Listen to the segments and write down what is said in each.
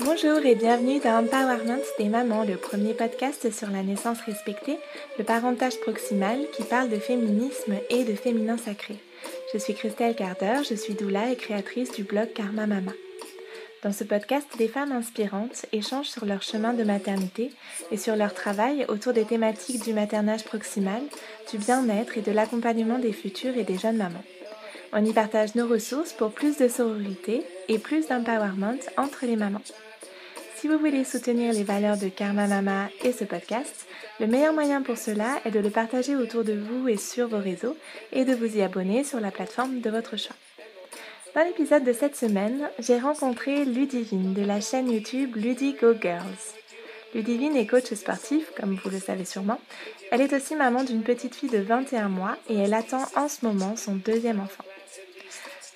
Bonjour et bienvenue dans Empowerment des mamans, le premier podcast sur la naissance respectée, le parentage proximal qui parle de féminisme et de féminin sacré. Je suis Christelle Carter, je suis doula et créatrice du blog Karma Mama. Dans ce podcast, des femmes inspirantes échangent sur leur chemin de maternité et sur leur travail autour des thématiques du maternage proximal, du bien-être et de l'accompagnement des futures et des jeunes mamans. On y partage nos ressources pour plus de sororité et plus d'empowerment entre les mamans. Si vous voulez soutenir les valeurs de Karma Mama et ce podcast, le meilleur moyen pour cela est de le partager autour de vous et sur vos réseaux et de vous y abonner sur la plateforme de votre choix. Dans l'épisode de cette semaine, j'ai rencontré Ludivine de la chaîne YouTube Ludigo Girls. Ludivine est coach sportif, comme vous le savez sûrement. Elle est aussi maman d'une petite fille de 21 mois et elle attend en ce moment son deuxième enfant.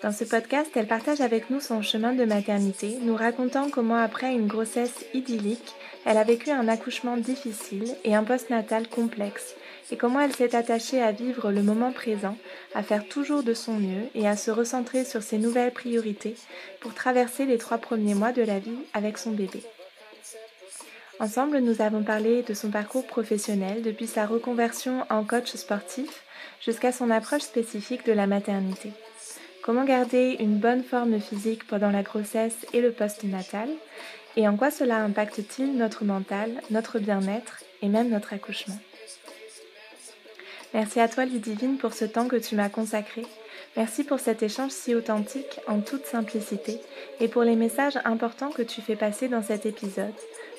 Dans ce podcast, elle partage avec nous son chemin de maternité, nous racontant comment après une grossesse idyllique, elle a vécu un accouchement difficile et un postnatal complexe, et comment elle s'est attachée à vivre le moment présent, à faire toujours de son mieux et à se recentrer sur ses nouvelles priorités pour traverser les trois premiers mois de la vie avec son bébé. Ensemble, nous avons parlé de son parcours professionnel depuis sa reconversion en coach sportif jusqu'à son approche spécifique de la maternité. Comment garder une bonne forme physique pendant la grossesse et le post-natal? Et en quoi cela impacte-t-il notre mental, notre bien-être et même notre accouchement? Merci à toi Ludivine pour ce temps que tu m'as consacré. Merci pour cet échange si authentique en toute simplicité et pour les messages importants que tu fais passer dans cet épisode,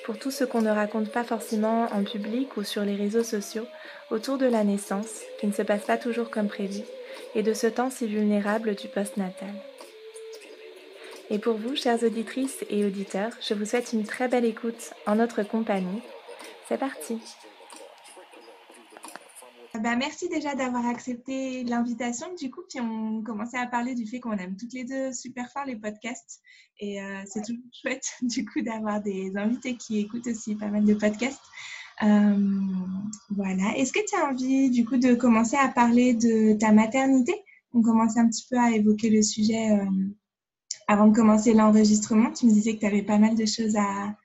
pour tout ce qu'on ne raconte pas forcément en public ou sur les réseaux sociaux autour de la naissance, qui ne se passe pas toujours comme prévu et de ce temps si vulnérable du post-natal. Et pour vous, chères auditrices et auditeurs, je vous souhaite une très belle écoute en notre compagnie. C'est parti bah, merci déjà d'avoir accepté l'invitation. Du coup, puis on commençait à parler du fait qu'on aime toutes les deux super fort les podcasts. Et euh, c'est toujours chouette, du coup, d'avoir des invités qui écoutent aussi pas mal de podcasts. Euh, voilà. Est-ce que tu as envie, du coup, de commencer à parler de ta maternité? On commence un petit peu à évoquer le sujet euh, avant de commencer l'enregistrement. Tu me disais que tu avais pas mal de choses à,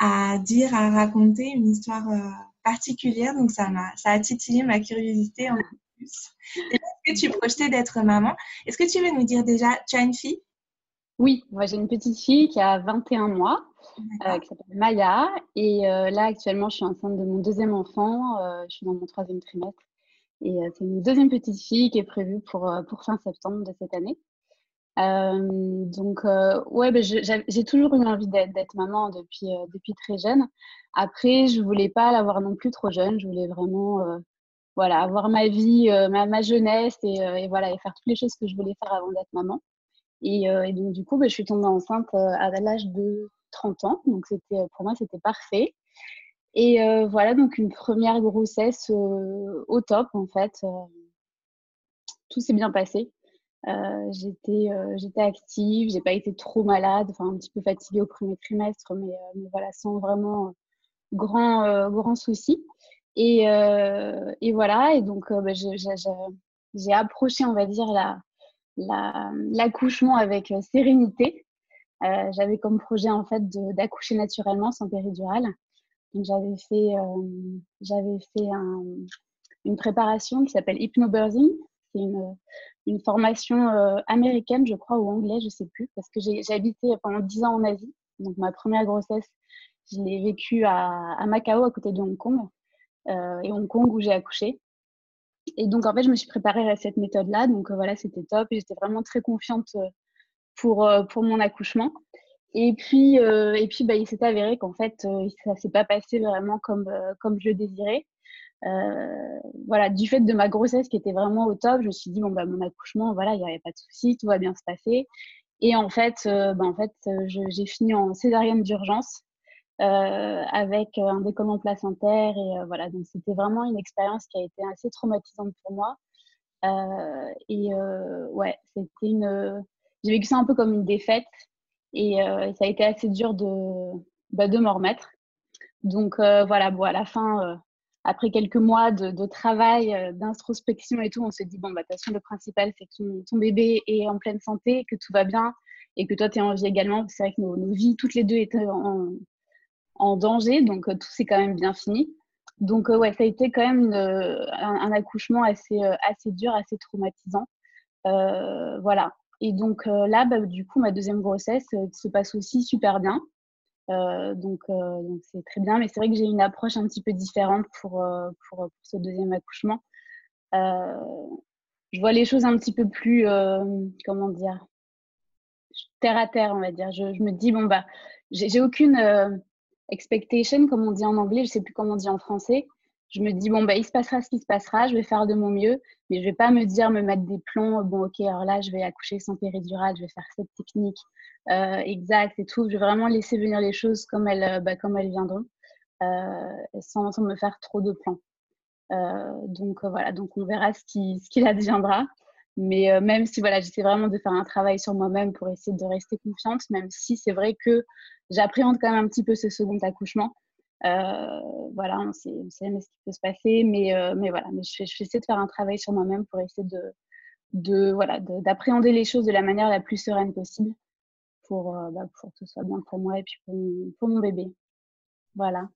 à dire, à raconter, une histoire particulière. Donc, ça, a, ça a titillé ma curiosité en plus. Est-ce que tu projetais d'être maman? Est-ce que tu veux nous dire déjà, tu as une fille? Oui, moi j'ai une petite fille qui a 21 mois. Euh, qui s'appelle Maya. Et euh, là, actuellement, je suis enceinte de mon deuxième enfant. Euh, je suis dans mon troisième trimestre. Et c'est une deuxième petite fille qui est prévue pour, pour fin septembre de cette année. Donc, ouais, ben, j'ai toujours eu envie d'être maman depuis, depuis très jeune. Après, je voulais pas l'avoir non plus trop jeune. Je voulais vraiment voilà, avoir ma vie, ma, ma, jeunesse et, et, voilà, et faire toutes les choses que je voulais faire avant d'être maman. Et, et, donc, du coup, ben, je suis tombée enceinte à l'âge de 30 ans. Donc, c'était, pour moi, c'était parfait. Et euh, voilà, donc une première grossesse euh, au top, en fait. Euh, tout s'est bien passé. J'étais, j'étais active, j'ai pas été trop malade, enfin un petit peu fatiguée au premier trimestre, mais, voilà, sans vraiment grand, grand souci. Et, et, voilà, et donc bah, j'ai approché, on va dire, la, l'accouchement avec sérénité. Euh, j'avais comme projet en fait d'accoucher naturellement sans péridurale. Donc j'avais fait, euh, j'avais fait un, une préparation qui s'appelle hypnobirthing. C'est une, une, formation euh, américaine, je crois, ou anglaise, je sais plus, parce que j'ai habité pendant 10 ans en Asie. Donc ma première grossesse, je l'ai vécue à, à, Macao, à côté de Hong Kong, et Hong Kong où j'ai accouché. Et donc en fait, je me suis préparée à cette méthode-là. Donc voilà, c'était top. J'étais vraiment très confiante pour, euh, pour mon accouchement. Et puis, euh, et puis bah, il s'est avéré qu'en fait, euh, ça ne s'est pas passé vraiment comme, comme je le désirais. Voilà, du fait de ma grossesse qui était vraiment au top, je me suis dit, bon, bah, mon accouchement, voilà, il n'y avait pas de souci, tout va bien se passer. Et en fait, bah, en fait j'ai fini en césarienne d'urgence avec un décollement placentaire. Et voilà, donc c'était vraiment une expérience qui a été assez traumatisante pour moi. et ouais, c'était une, j'ai vécu ça un peu comme une défaite et euh, ça a été assez dur de, bah, de m'en remettre. Donc euh, voilà, bon, à la fin, euh, après quelques mois de, travail, d'introspection et tout, on se dit, bon, bah, de toute façon, le principal, c'est que ton, bébé est en pleine santé, que tout va bien et que toi, tu es en vie également. C'est vrai que nos, vies, toutes les deux, étaient en, danger, donc tout s'est quand même bien fini. Donc, ouais, ça a été quand même un, accouchement assez, assez dur, assez traumatisant. voilà. Et donc là, bah, du coup, ma deuxième grossesse se passe aussi super bien. Euh, donc, donc c'est très bien, mais c'est vrai que j'ai une approche un petit peu différente pour, pour, pour ce deuxième accouchement. je vois les choses un petit peu plus, comment dire, terre à terre, on va dire. Je, je me dis, bon, bah, j'ai aucune expectation, comme on dit en anglais, je sais plus comment on dit en français je me dis, bon, bah, il se passera ce qui se passera, je vais faire de mon mieux, mais je vais pas me dire, me mettre des plombs, bon, ok, alors là, je vais accoucher sans péridurale, je vais faire cette technique euh, exacte et tout. Je vais vraiment laisser venir les choses comme elles, euh, bah, comme elles viendront, euh, sans, me faire trop de plans. Euh, donc voilà, donc on verra ce qui, ce qui adviendra. Mais même si voilà, j'essaie vraiment de faire un travail sur moi-même pour essayer de rester confiante, même si c'est vrai que j'appréhende quand même un petit peu ce second accouchement. Euh, voilà, on sait, jamais ce qui peut se passer, mais, euh, mais voilà, mais je, vais essayer de faire un travail sur moi-même pour essayer de, de voilà, d'appréhender les choses de la manière la plus sereine possible pour, euh, bah, pour que ce soit bien pour moi et puis pour, pour mon bébé. Voilà.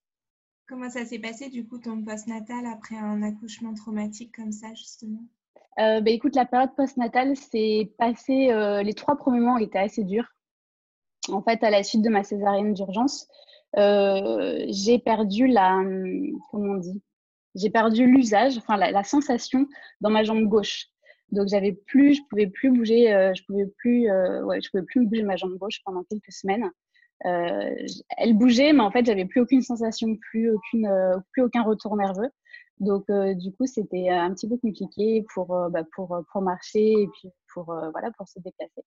Comment ça s'est passé du coup ton post-natal après un accouchement traumatique comme ça justement? Bah, écoute, la période post-natale s'est passée, les trois premiers mois ont été assez durs. En fait, à la suite de ma césarienne d'urgence, euh, j'ai perdu la, comment on dit, j'ai perdu l'usage, enfin la, sensation dans ma jambe gauche. Donc j'avais plus, je pouvais plus bouger, euh, je pouvais plus, euh, ouais, je pouvais plus bouger ma jambe gauche pendant quelques semaines. Euh, elle bougeait, mais en fait j'avais plus aucune sensation, plus aucune, plus aucun retour nerveux. Donc du coup c'était un petit peu compliqué pour, bah, pour, pour marcher et puis pour voilà pour se déplacer.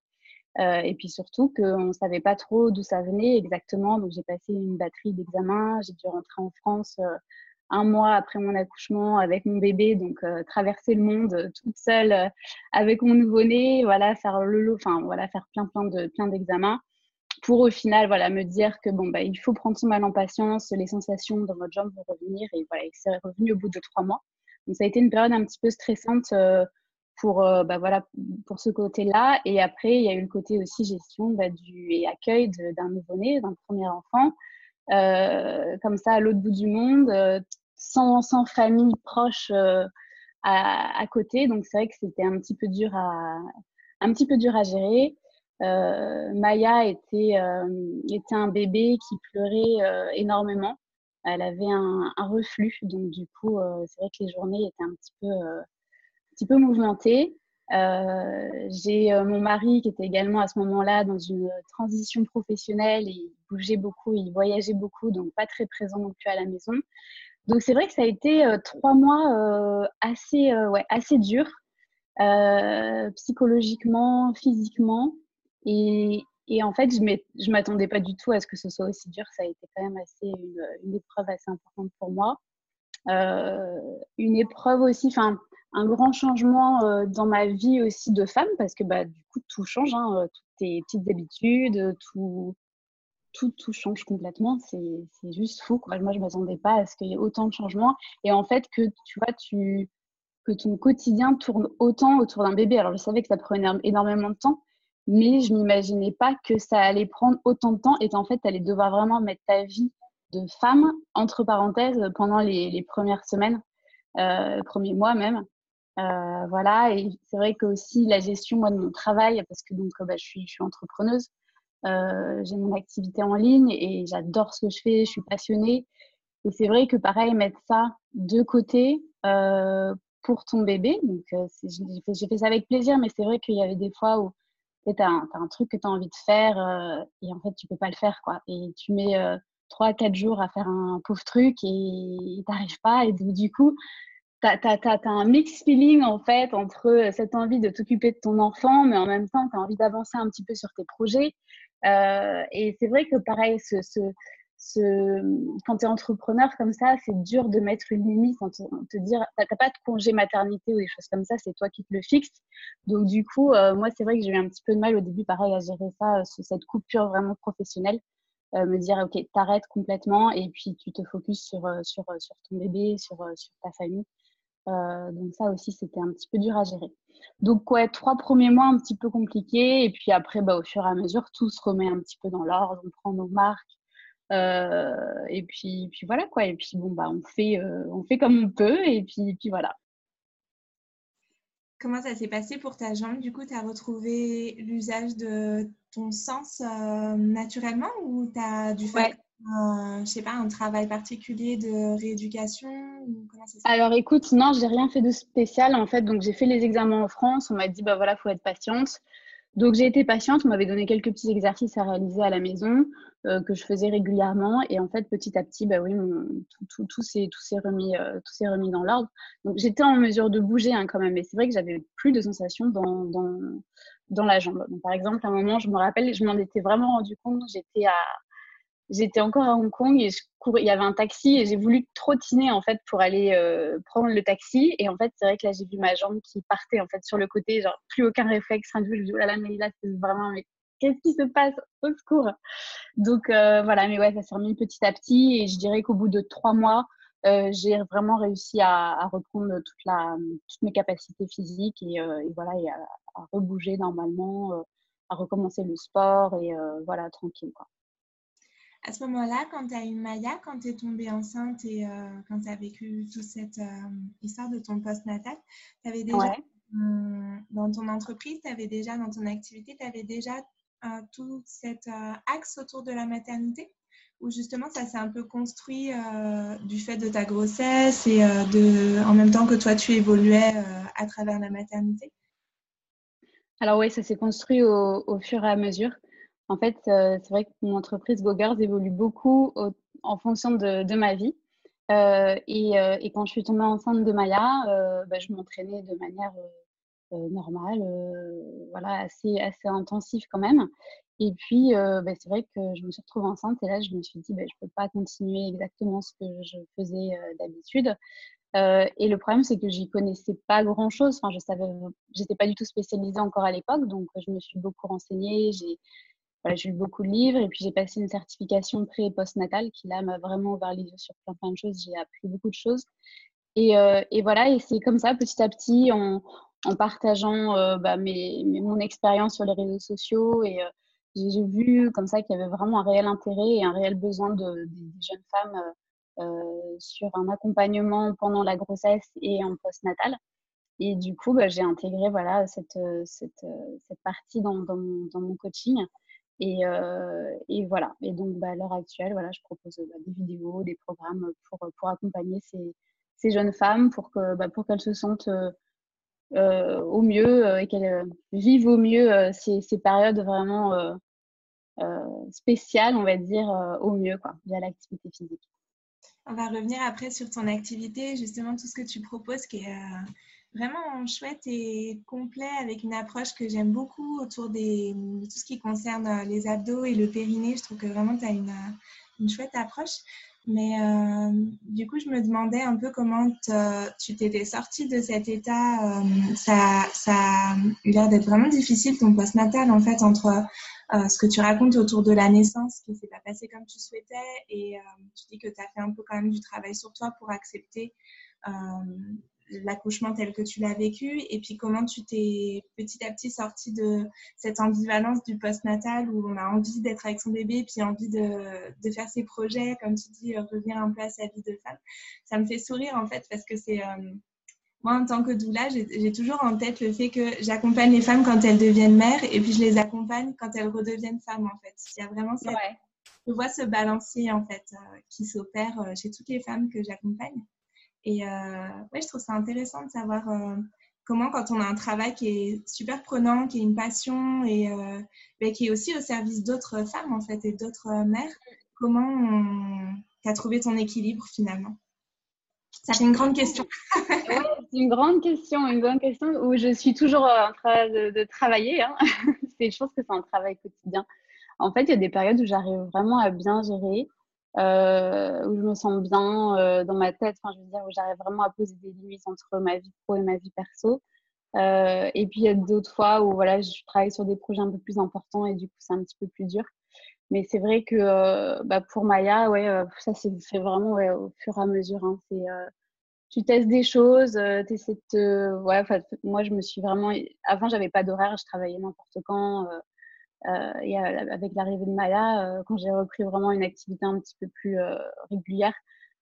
Euh, et puis surtout qu'on ne savait pas trop d'où ça venait exactement. Donc j'ai passé une batterie d'examens. J'ai dû rentrer en France euh, un mois après mon accouchement avec mon bébé, donc euh, traverser le monde toute seule avec mon nouveau-né, voilà, faire le enfin voilà, faire plein plein de plein d'examens pour au final voilà me dire que bon bah il faut prendre son mal en patience, les sensations dans votre jambe vont revenir et voilà, il s'est revenu au bout de trois mois. Donc ça a été une période un petit peu stressante pour, euh, bah, voilà, pour ce côté-là. Et après, il y a eu le côté aussi gestion bah, du, et accueil d'un nouveau-né, d'un premier enfant, euh, comme ça à l'autre bout du monde, euh, sans, sans, famille proche à, à, côté. Donc c'est vrai que c'était un petit peu dur à, un petit peu dur à gérer. Maya était, était un bébé qui pleurait énormément. Elle avait un, un, reflux, donc du coup, c'est vrai que les journées étaient un petit peu petit peu mouvementée. Euh, j'ai euh, mon mari qui était également à ce moment-là dans une transition professionnelle et il bougeait beaucoup, il voyageait beaucoup, donc pas très présent non plus à la maison. Donc c'est vrai que ça a été euh, trois mois assez, ouais, assez durs, psychologiquement, physiquement. Et, et en fait, je m'attendais pas du tout à ce que ce soit aussi dur. Ça a été quand même assez une épreuve assez importante pour moi. une épreuve aussi, enfin, un grand changement euh, dans ma vie aussi de femme parce que bah, du coup, tout change, hein, euh, toutes tes petites habitudes, tout, tout, tout change complètement. C'est juste fou. Quoi. Moi, je ne m'attendais pas à ce qu'il y ait autant de changements. Et en fait, que tu vois, tu, que ton quotidien tourne autant autour d'un bébé. Alors, je savais que ça prenait énormément de temps, mais je n'imaginais pas que ça allait prendre autant de temps et qu'en fait, tu allais devoir vraiment mettre ta vie de femme, entre parenthèses, pendant les, les premières semaines, euh, premiers mois même. Euh, voilà, et c'est vrai que aussi la gestion moi, de mon travail, parce que donc bah, je, suis, je suis entrepreneuse, euh, j'ai mon activité en ligne et j'adore ce que je fais, je suis passionnée. Et c'est vrai que pareil, mettre ça de côté euh, pour ton bébé, donc euh, j'ai fait, ça avec plaisir, mais c'est vrai qu'il y avait des fois où tu as, as, un truc que tu as envie de faire euh, et en fait tu peux pas le faire quoi. Et tu mets euh, trois, quatre jours à faire un pauvre truc et t'arrives pas et du coup tu as, un mix feeling en fait entre euh, cette envie de t'occuper de ton enfant, mais en même temps, tu as envie d'avancer un petit peu sur tes projets. Euh, et c'est vrai que pareil, quand tu es entrepreneur comme ça, c'est dur de mettre une limite, en te, dire, tu n'as pas de congé maternité ou des choses comme ça, c'est toi qui te le fixes. Donc du coup, euh, moi, c'est vrai que j'ai eu un petit peu de mal au début, pareil, à gérer ça, cette coupure vraiment professionnelle. me dire ok, t'arrêtes complètement et puis tu te focuses sur, ton bébé, sur ta famille. Donc ça aussi, c'était un petit peu dur à gérer. Donc ouais, trois premiers mois un petit peu compliqués et puis après, bah, au fur et à mesure, tout se remet un petit peu dans l'ordre, on prend nos marques. et puis, puis voilà quoi. Et puis bon bah on fait, on fait comme on peut et puis, puis voilà. Comment ça s'est passé pour ta jambe? Du coup, tu as retrouvé l'usage de ton sens euh, naturellement ou tu as dû faire je sais pas, un travail particulier de rééducation Alors écoute, non, j'ai rien fait de spécial en fait. Donc j'ai fait les examens en France. On m'a dit bah voilà, faut être patiente. Donc j'ai été patiente, on m'avait donné quelques petits exercices à réaliser à la maison euh, que je faisais régulièrement et en fait petit à petit, bah oui, tout, tout, tout s'est remis, euh, remis dans l'ordre. Donc j'étais en mesure de bouger hein, quand même, mais c'est vrai que j'avais plus de sensations dans, dans, dans la jambe. Donc, par exemple, à un moment, je me rappelle, je m'en étais vraiment rendu compte, j'étais à j'étais encore à Hong Kong et je il y avait un taxi et j'ai voulu trottiner en fait pour aller euh, prendre le taxi. Et en fait c'est vrai que là j'ai vu ma jambe qui partait en fait sur le côté genre plus aucun réflexe rien du tout. Je me dis oh là là mais là c'est vraiment mais qu'est-ce qui se passe? Au secours! Donc euh, voilà mais ouais ça s'est remis petit à petit. Et je dirais qu'au bout de trois mois euh, j'ai vraiment réussi à, à, reprendre toute la, toutes mes capacités physiques et, et voilà et à, à rebouger normalement à recommencer le sport et voilà tranquille quoi à ce moment-là, quand tu as eu Maya, quand tu es tombée enceinte et euh, quand tu as vécu toute cette euh, histoire de ton post-natal, tu avais déjà dans ton entreprise, tu avais déjà dans ton activité, tu avais déjà euh, tout cet axe autour de la maternité? Ou justement ça s'est un peu construit du fait de ta grossesse et de, en même temps que toi tu évoluais à travers la maternité? Alors oui, ça s'est construit au, fur et à mesure. En fait, euh, c'est vrai que mon entreprise GoGirls évolue beaucoup en fonction de, ma vie. Euh, euh, et, quand je suis tombée enceinte de Maya, bah, je m'entraînais de manière normale, voilà, assez, assez intensive quand même. Et puis, bah, c'est vrai que je me suis retrouvée enceinte et là, je me suis dit, bah, je ne peux pas continuer exactement ce que je faisais d'habitude. et le problème, c'est que j'y connaissais pas grand-chose. Enfin, je savais, j'étais pas du tout spécialisée encore à l'époque, donc je me suis beaucoup renseignée. J'ai j'ai lu beaucoup de livres et puis j'ai passé une certification pré- et post-natale qui là m'a vraiment ouvert les yeux sur plein, plein de choses. J'ai appris beaucoup de choses. Et, euh, et voilà, et c'est comme ça, petit à petit, en, en partageant euh, bah, mes, mon expérience sur les réseaux sociaux et euh, j'ai vu comme ça qu'il y avait vraiment un réel intérêt et un réel besoin de, des jeunes femmes sur un accompagnement pendant la grossesse et en post-natal. Et du coup, bah, j'ai intégré voilà, cette, cette, cette partie dans, dans mon coaching. Et, euh, et, voilà. Et donc, bah, à l'heure actuelle, voilà, je propose bah, des vidéos, des programmes pour, pour accompagner ces, ces jeunes femmes pour que bah, pour qu'elles se sentent euh, au mieux euh, et qu'elles vivent au mieux ces, ces, périodes vraiment spéciales, on va dire, au mieux, quoi, via l'activité physique. On va revenir après sur ton activité, justement tout ce que tu proposes qui est vraiment chouette et complet avec une approche que j'aime beaucoup autour des, de tout ce qui concerne euh, les abdos et le périnée. Je trouve que vraiment tu as une, euh, une, chouette approche. Mais euh, du coup, je me demandais un peu comment tu t'étais sortie de cet état. ça, ça a eu l'air d'être vraiment difficile ton post-natal en fait entre ce que tu racontes autour de la naissance qui s'est pas passé comme tu souhaitais et tu dis que tu as fait un peu quand même du travail sur toi pour accepter l'accouchement tel que tu l'as vécu et puis comment tu t'es petit à petit sorti de cette ambivalence du postnatal où on a envie d'être avec son bébé puis envie de, de, faire ses projets, comme tu dis, revenir un peu à sa vie de femme. Ça me fait sourire en fait parce que c'est... Euh, moi, en tant que doula, j'ai toujours en tête le fait que j'accompagne les femmes quand elles deviennent mères et puis je les accompagne quand elles redeviennent femmes en fait. Il y a vraiment cette... Je vois ce balancier en fait euh, qui s'opère euh, chez toutes les femmes que j'accompagne. Et euh, ouais, je trouve ça intéressant de savoir euh, comment, quand on a un travail qui est super prenant, qui est une passion et euh, ben, qui est aussi au service d'autres femmes en fait et d'autres mères, comment tu as trouvé ton équilibre finalement? Ça c'est une grande question. oui, c'est une grande question, une grande question où je suis toujours en train de, travailler. Hein. je pense que c'est un travail quotidien. En fait, il y a des périodes où j'arrive vraiment à bien gérer euh, où je me sens bien euh, dans ma tête, enfin, je veux dire, où j'arrive vraiment à poser des limites entre ma vie pro et ma vie perso. Euh, et puis il y a d'autres fois où voilà, je travaille sur des projets un peu plus importants et du coup c'est un petit peu plus dur. Mais c'est vrai que bah, pour Maya, ouais, ça c'est fait vraiment ouais, au fur et à mesure. Hein. C'est, tu testes des choses, tu essaies de ouais, moi je me suis vraiment. Avant, j'avais pas d'horaire, je travaillais n'importe quand. Et avec l'arrivée de Maya, quand j'ai repris vraiment une activité un petit peu plus régulière,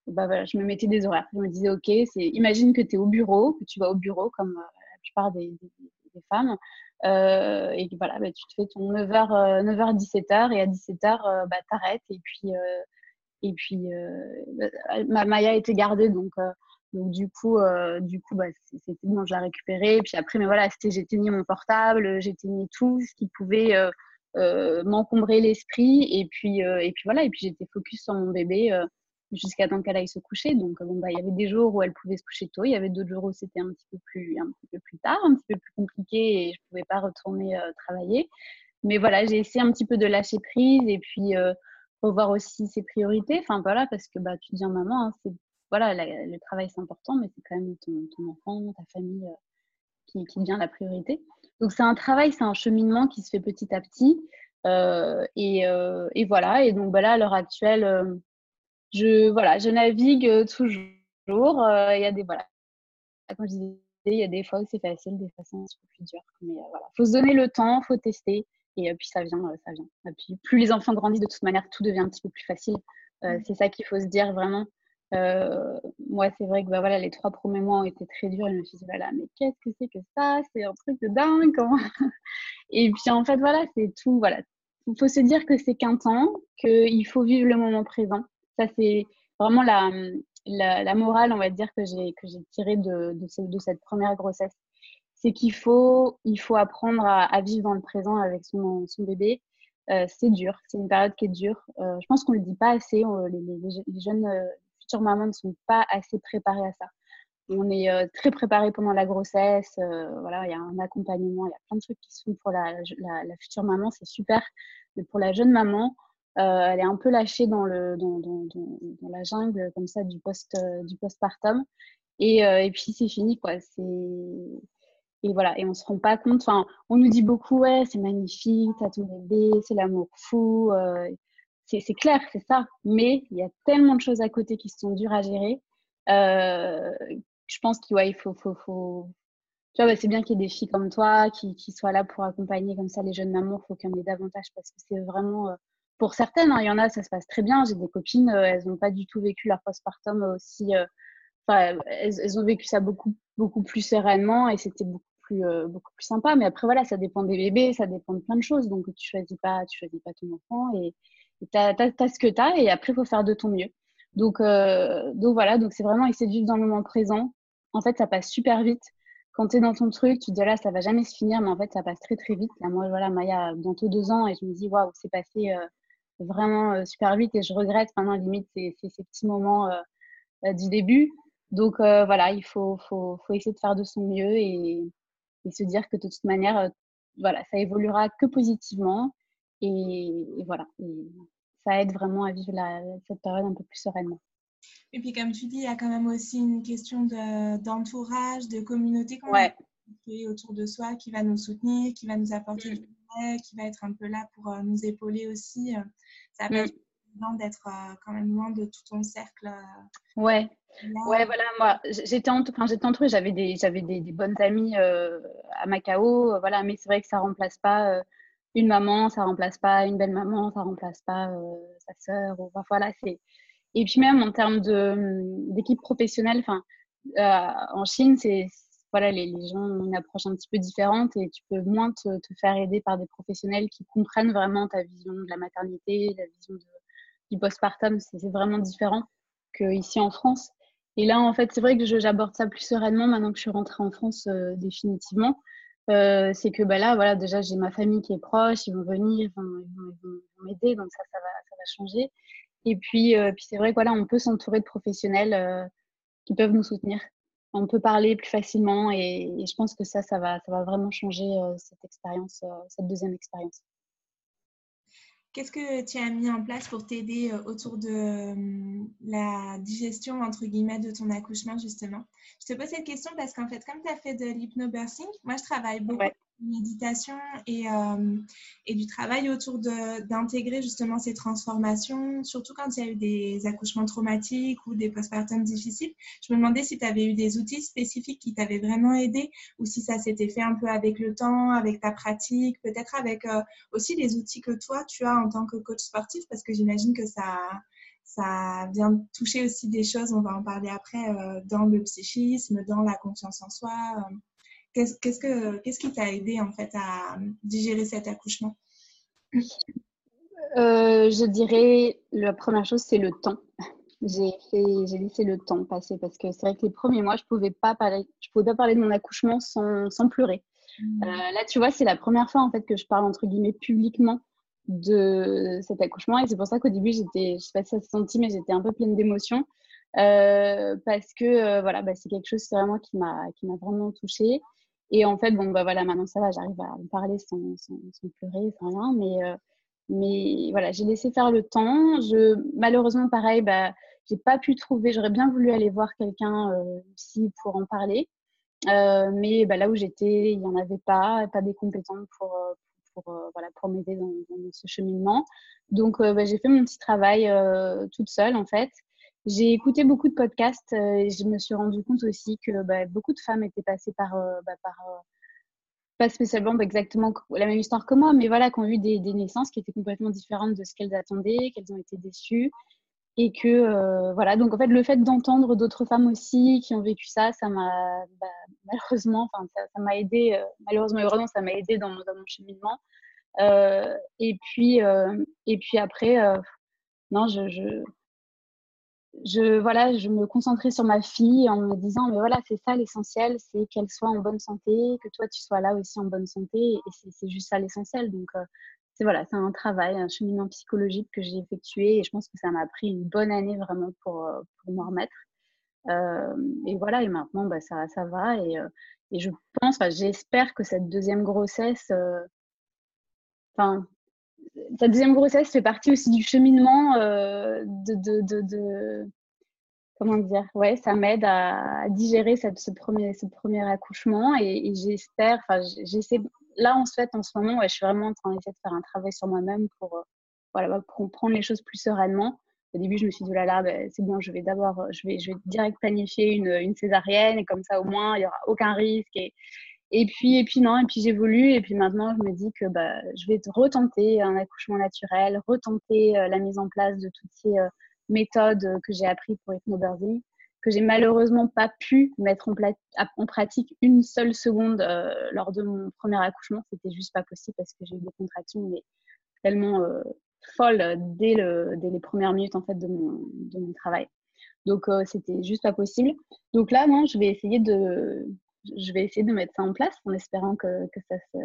bah, je me mettais des horaires. Je me disais, OK, imagine que tu es au bureau, que tu vas au bureau comme la plupart des, femmes. Euh, et voilà, bah, tu te fais ton 9h, 9h 17h et à 17h, bah, t'arrêtes et puis euh, et puis euh, ma Maya été gardée donc donc du coup du coup bah, c'était bon, je l'ai récupérée et puis après mais voilà j'éteignais mon portable j'éteignais tout ce qui pouvait m'encombrer l'esprit et puis et puis voilà et puis j'étais focus sur mon bébé jusqu'à temps qu'elle aille se coucher. Donc, bon, bah, il y avait des jours où elle pouvait se coucher tôt, il y avait d'autres jours où c'était un petit peu plus, un petit peu plus tard, un petit peu plus compliqué et je pouvais pas retourner euh, travailler. Mais voilà, j'ai essayé un petit peu de lâcher prise et puis euh, revoir aussi ses priorités. Enfin voilà, parce que bah, tu deviens maman, hein, c'est voilà, le travail c'est important, mais c'est quand même ton, ton, enfant, ta famille euh, qui, qui, devient la priorité. Donc c'est un travail, c'est un cheminement qui se fait petit à petit. et, et, voilà, et donc bah, là, à l'heure actuelle, je, voilà, je navigue euh, toujours. Euh, il y a des, voilà, comme je disais, il y a des fois où c'est facile, des fois c'est un peu plus dur. Mais euh, voilà, faut se donner le temps, faut tester. Et puis ça vient, ça vient. Et puis plus les enfants grandissent, de toute manière, tout devient un petit peu plus facile. Mmh. c'est ça qu'il faut se dire vraiment. Moi, c'est vrai que bah, voilà, les trois premiers mois ont été très durs. Je me suis dit, voilà, mais qu'est-ce que c'est que ça? C'est un truc de dingue. et puis en fait, voilà, c'est tout. Voilà. Il faut se dire que c'est qu'un temps, qu'il faut vivre le moment présent. Ça, c'est vraiment la, morale, on va dire, que j'ai, que j'ai tirée de, de, cette première grossesse. C'est qu'il faut, il faut apprendre à, vivre dans le présent avec son, son bébé. Euh, c'est dur, c'est une période qui est dure. Euh, je pense qu'on ne le dit pas assez. les, jeunes euh, futures mamans ne sont pas assez préparées à ça. On est très préparé pendant la grossesse. voilà, il y a un accompagnement, il y a plein de trucs qui se font pour la, la, future maman, c'est super. Mais pour la jeune maman, euh, elle est un peu lâchée dans, le, dans, la jungle comme ça du post euh, du postpartum et, euh, et puis c'est fini quoi c'est et voilà et on se rend pas compte enfin on nous dit beaucoup ouais c'est magnifique t'as ton bébé c'est l'amour fou c'est clair c'est ça mais il y a tellement de choses à côté qui sont dures à gérer je pense qu'il faut. Tu vois, c'est bien qu'il y ait des filles comme toi qui, soient là pour accompagner comme ça les jeunes mamans. Il faut qu'il y en ait davantage parce que c'est vraiment, pour certaines, hein, il y en a, ça se passe très bien. J'ai des copines, euh, elles n'ont pas du tout vécu leur postpartum aussi. Euh, enfin, elles, ont vécu ça beaucoup, beaucoup plus sereinement et c'était beaucoup plus, euh, beaucoup plus sympa. Mais après, voilà, ça dépend des bébés, ça dépend de plein de choses. Donc, tu choisis pas, tu choisis pas ton enfant et tu as, ce que tu as et après, il faut faire de ton mieux. Donc, donc voilà, donc c'est vraiment essayer de vivre dans le moment présent. En fait, ça passe super vite. Quand tu es dans ton truc, tu te dis là, ça va jamais se finir, mais en fait, ça passe très très vite. Là, moi, voilà, Maya a bientôt deux ans et je me dis, waouh, c'est passé vraiment euh, super vite et je regrette maintenant limite ces, ces, petits moments euh, euh, du début. Donc voilà, il faut, faut, faut, essayer de faire de son mieux et, et se dire que de toute manière, voilà, ça évoluera que positivement et, voilà, ça aide vraiment à vivre la, cette période un peu plus sereinement. Et puis comme tu dis, il y a quand même aussi une question d'entourage, de, communauté qu'on ouais. autour de soi qui va nous soutenir, qui va nous apporter mmh. du qui va être un peu là pour euh, nous épauler aussi. Euh, ça va mm. être évident d'être euh, quand même loin de tout ton cercle. Ouais. Ouais, voilà, moi, j'étais enfin, entourée, j'avais des, j'avais des, bonnes amies à Macao, voilà, mais c'est vrai que ça remplace pas une maman, ça remplace pas une belle maman, ça remplace pas sa sœur, ou, voilà, c'est. Et puis même en termes de, d'équipe professionnelle, enfin, en Chine, c'est, voilà, les, gens ont une approche un petit peu différente et tu peux moins te, faire aider par des professionnels qui comprennent vraiment ta vision de la maternité, la vision du postpartum. C'est vraiment différent qu'ici en France. Et là, en fait, c'est vrai que j'aborde ça plus sereinement maintenant que je suis rentrée en France euh, définitivement. Euh, c'est que bah, là, voilà, déjà, j'ai ma famille qui est proche, ils vont venir, ils vont, m'aider, donc ça, ça va, ça va changer. Et puis, euh, puis c'est vrai que voilà, on peut s'entourer de professionnels qui peuvent nous soutenir on peut parler plus facilement et, je pense que ça, ça va, ça va vraiment changer euh, cette expérience, euh, cette deuxième expérience. Qu'est-ce que tu as mis en place pour t'aider euh, autour de la digestion, entre guillemets, de ton accouchement, justement? Je te pose cette question parce qu'en fait, comme tu as fait de l'hypnobirthing, moi, je travaille beaucoup méditation et, euh, et, du travail autour d'intégrer justement ces transformations, surtout quand il y a eu des accouchements traumatiques ou des postpartum difficiles. Je me demandais si tu avais eu des outils spécifiques qui t'avaient vraiment aidé ou si ça s'était fait un peu avec le temps, avec ta pratique, peut-être avec euh, aussi les outils que toi tu as en tant que coach sportif, parce que j'imagine que ça, ça vient toucher aussi des choses, on va en parler après, euh, dans le psychisme, dans la confiance en soi. Qu'est-ce, que, qu'est-ce qui t'a aidé en fait à digérer cet accouchement? Euh, Je dirais la première chose, c'est le temps. J'ai, j'ai laissé le temps passer parce que c'est vrai que les premiers mois, je pouvais pas parler, je pouvais pas parler de mon accouchement sans, sans pleurer. Mmh. Euh, là, tu vois, c'est la première fois en fait que je parle entre guillemets publiquement de cet accouchement et c'est pour ça qu'au début, j'étais, je sais pas si ça se sentit, mais j'étais un peu pleine d'émotions. Euh, parce que voilà, bah, c'est quelque chose vraiment qui m'a qui m'a vraiment touchée. Et en fait, bon, bah voilà, maintenant ça va, j'arrive à en parler sans, sans, pleurer, sans rien. Mais, euh, mais voilà, j'ai laissé faire le temps. Je, malheureusement, pareil, bah, j'ai pas pu trouver, j'aurais bien voulu aller voir quelqu'un euh, aussi pour en parler. Euh, mais bah, là où j'étais, il n'y en avait pas, pas des compétents pour, pour, voilà, pour m'aider dans, dans, ce cheminement. Donc, bah, j'ai fait mon petit travail toute seule, en fait. J'ai écouté beaucoup de podcasts euh, et je me suis rendu compte aussi que bah, beaucoup de femmes étaient passées par, euh, bah, euh, pas spécialement exactement la même histoire que moi, mais voilà, qui ont eu des, naissances qui étaient complètement différentes de ce qu'elles attendaient, qu'elles ont été déçues. Et que, voilà, donc en fait, le fait d'entendre d'autres femmes aussi qui ont vécu ça, ça m'a bah, malheureusement, enfin, ça m'a aidé, malheureusement et heureusement, ça m'a aidé dans, mon cheminement. et, puis, et puis après, non, je je, voilà, je me concentrais sur ma fille en me disant, mais voilà, c'est ça l'essentiel, c'est qu'elle soit en bonne santé, que toi tu sois là aussi en bonne santé, et c'est juste ça l'essentiel. Donc, euh, c'est voilà, c'est un travail, un cheminement psychologique que j'ai effectué, et je pense que ça m'a pris une bonne année vraiment pour, euh, pour m'en remettre. Euh, et voilà, et maintenant, bah, ça, ça va, et, et je pense, j'espère que cette deuxième grossesse, enfin, ta deuxième grossesse fait partie aussi du cheminement euh, de, Comment dire Ouais, ça m'aide à, digérer cette, ce, premier, ce premier accouchement et, j'espère, enfin, j'essaie. Là, en fait, en ce moment, je suis vraiment en train d'essayer de faire un travail sur moi-même pour, euh, voilà, pour prendre les choses plus sereinement. Au début, je me suis dit, oh là là, ben, c'est bon, je vais d'abord, je vais, je vais direct planifier une, une césarienne et comme ça, au moins, il n'y aura aucun risque. Et puis, et puis non, et puis j'évolue, et puis maintenant je me dis que bah, je vais retenter un accouchement naturel, retenter euh, la mise en place de toutes ces euh, méthodes que j'ai apprises pour hypnobirthing, que j'ai malheureusement pas pu mettre en, pratique une seule seconde euh, lors de mon premier accouchement. C'était juste pas possible parce que j'ai eu des contractions mais tellement folles dès, le, dès les premières minutes en fait de mon travail. Donc c'était juste pas possible. Donc là, non, je vais essayer de, je vais essayer de mettre ça en place en espérant que, que ça, se,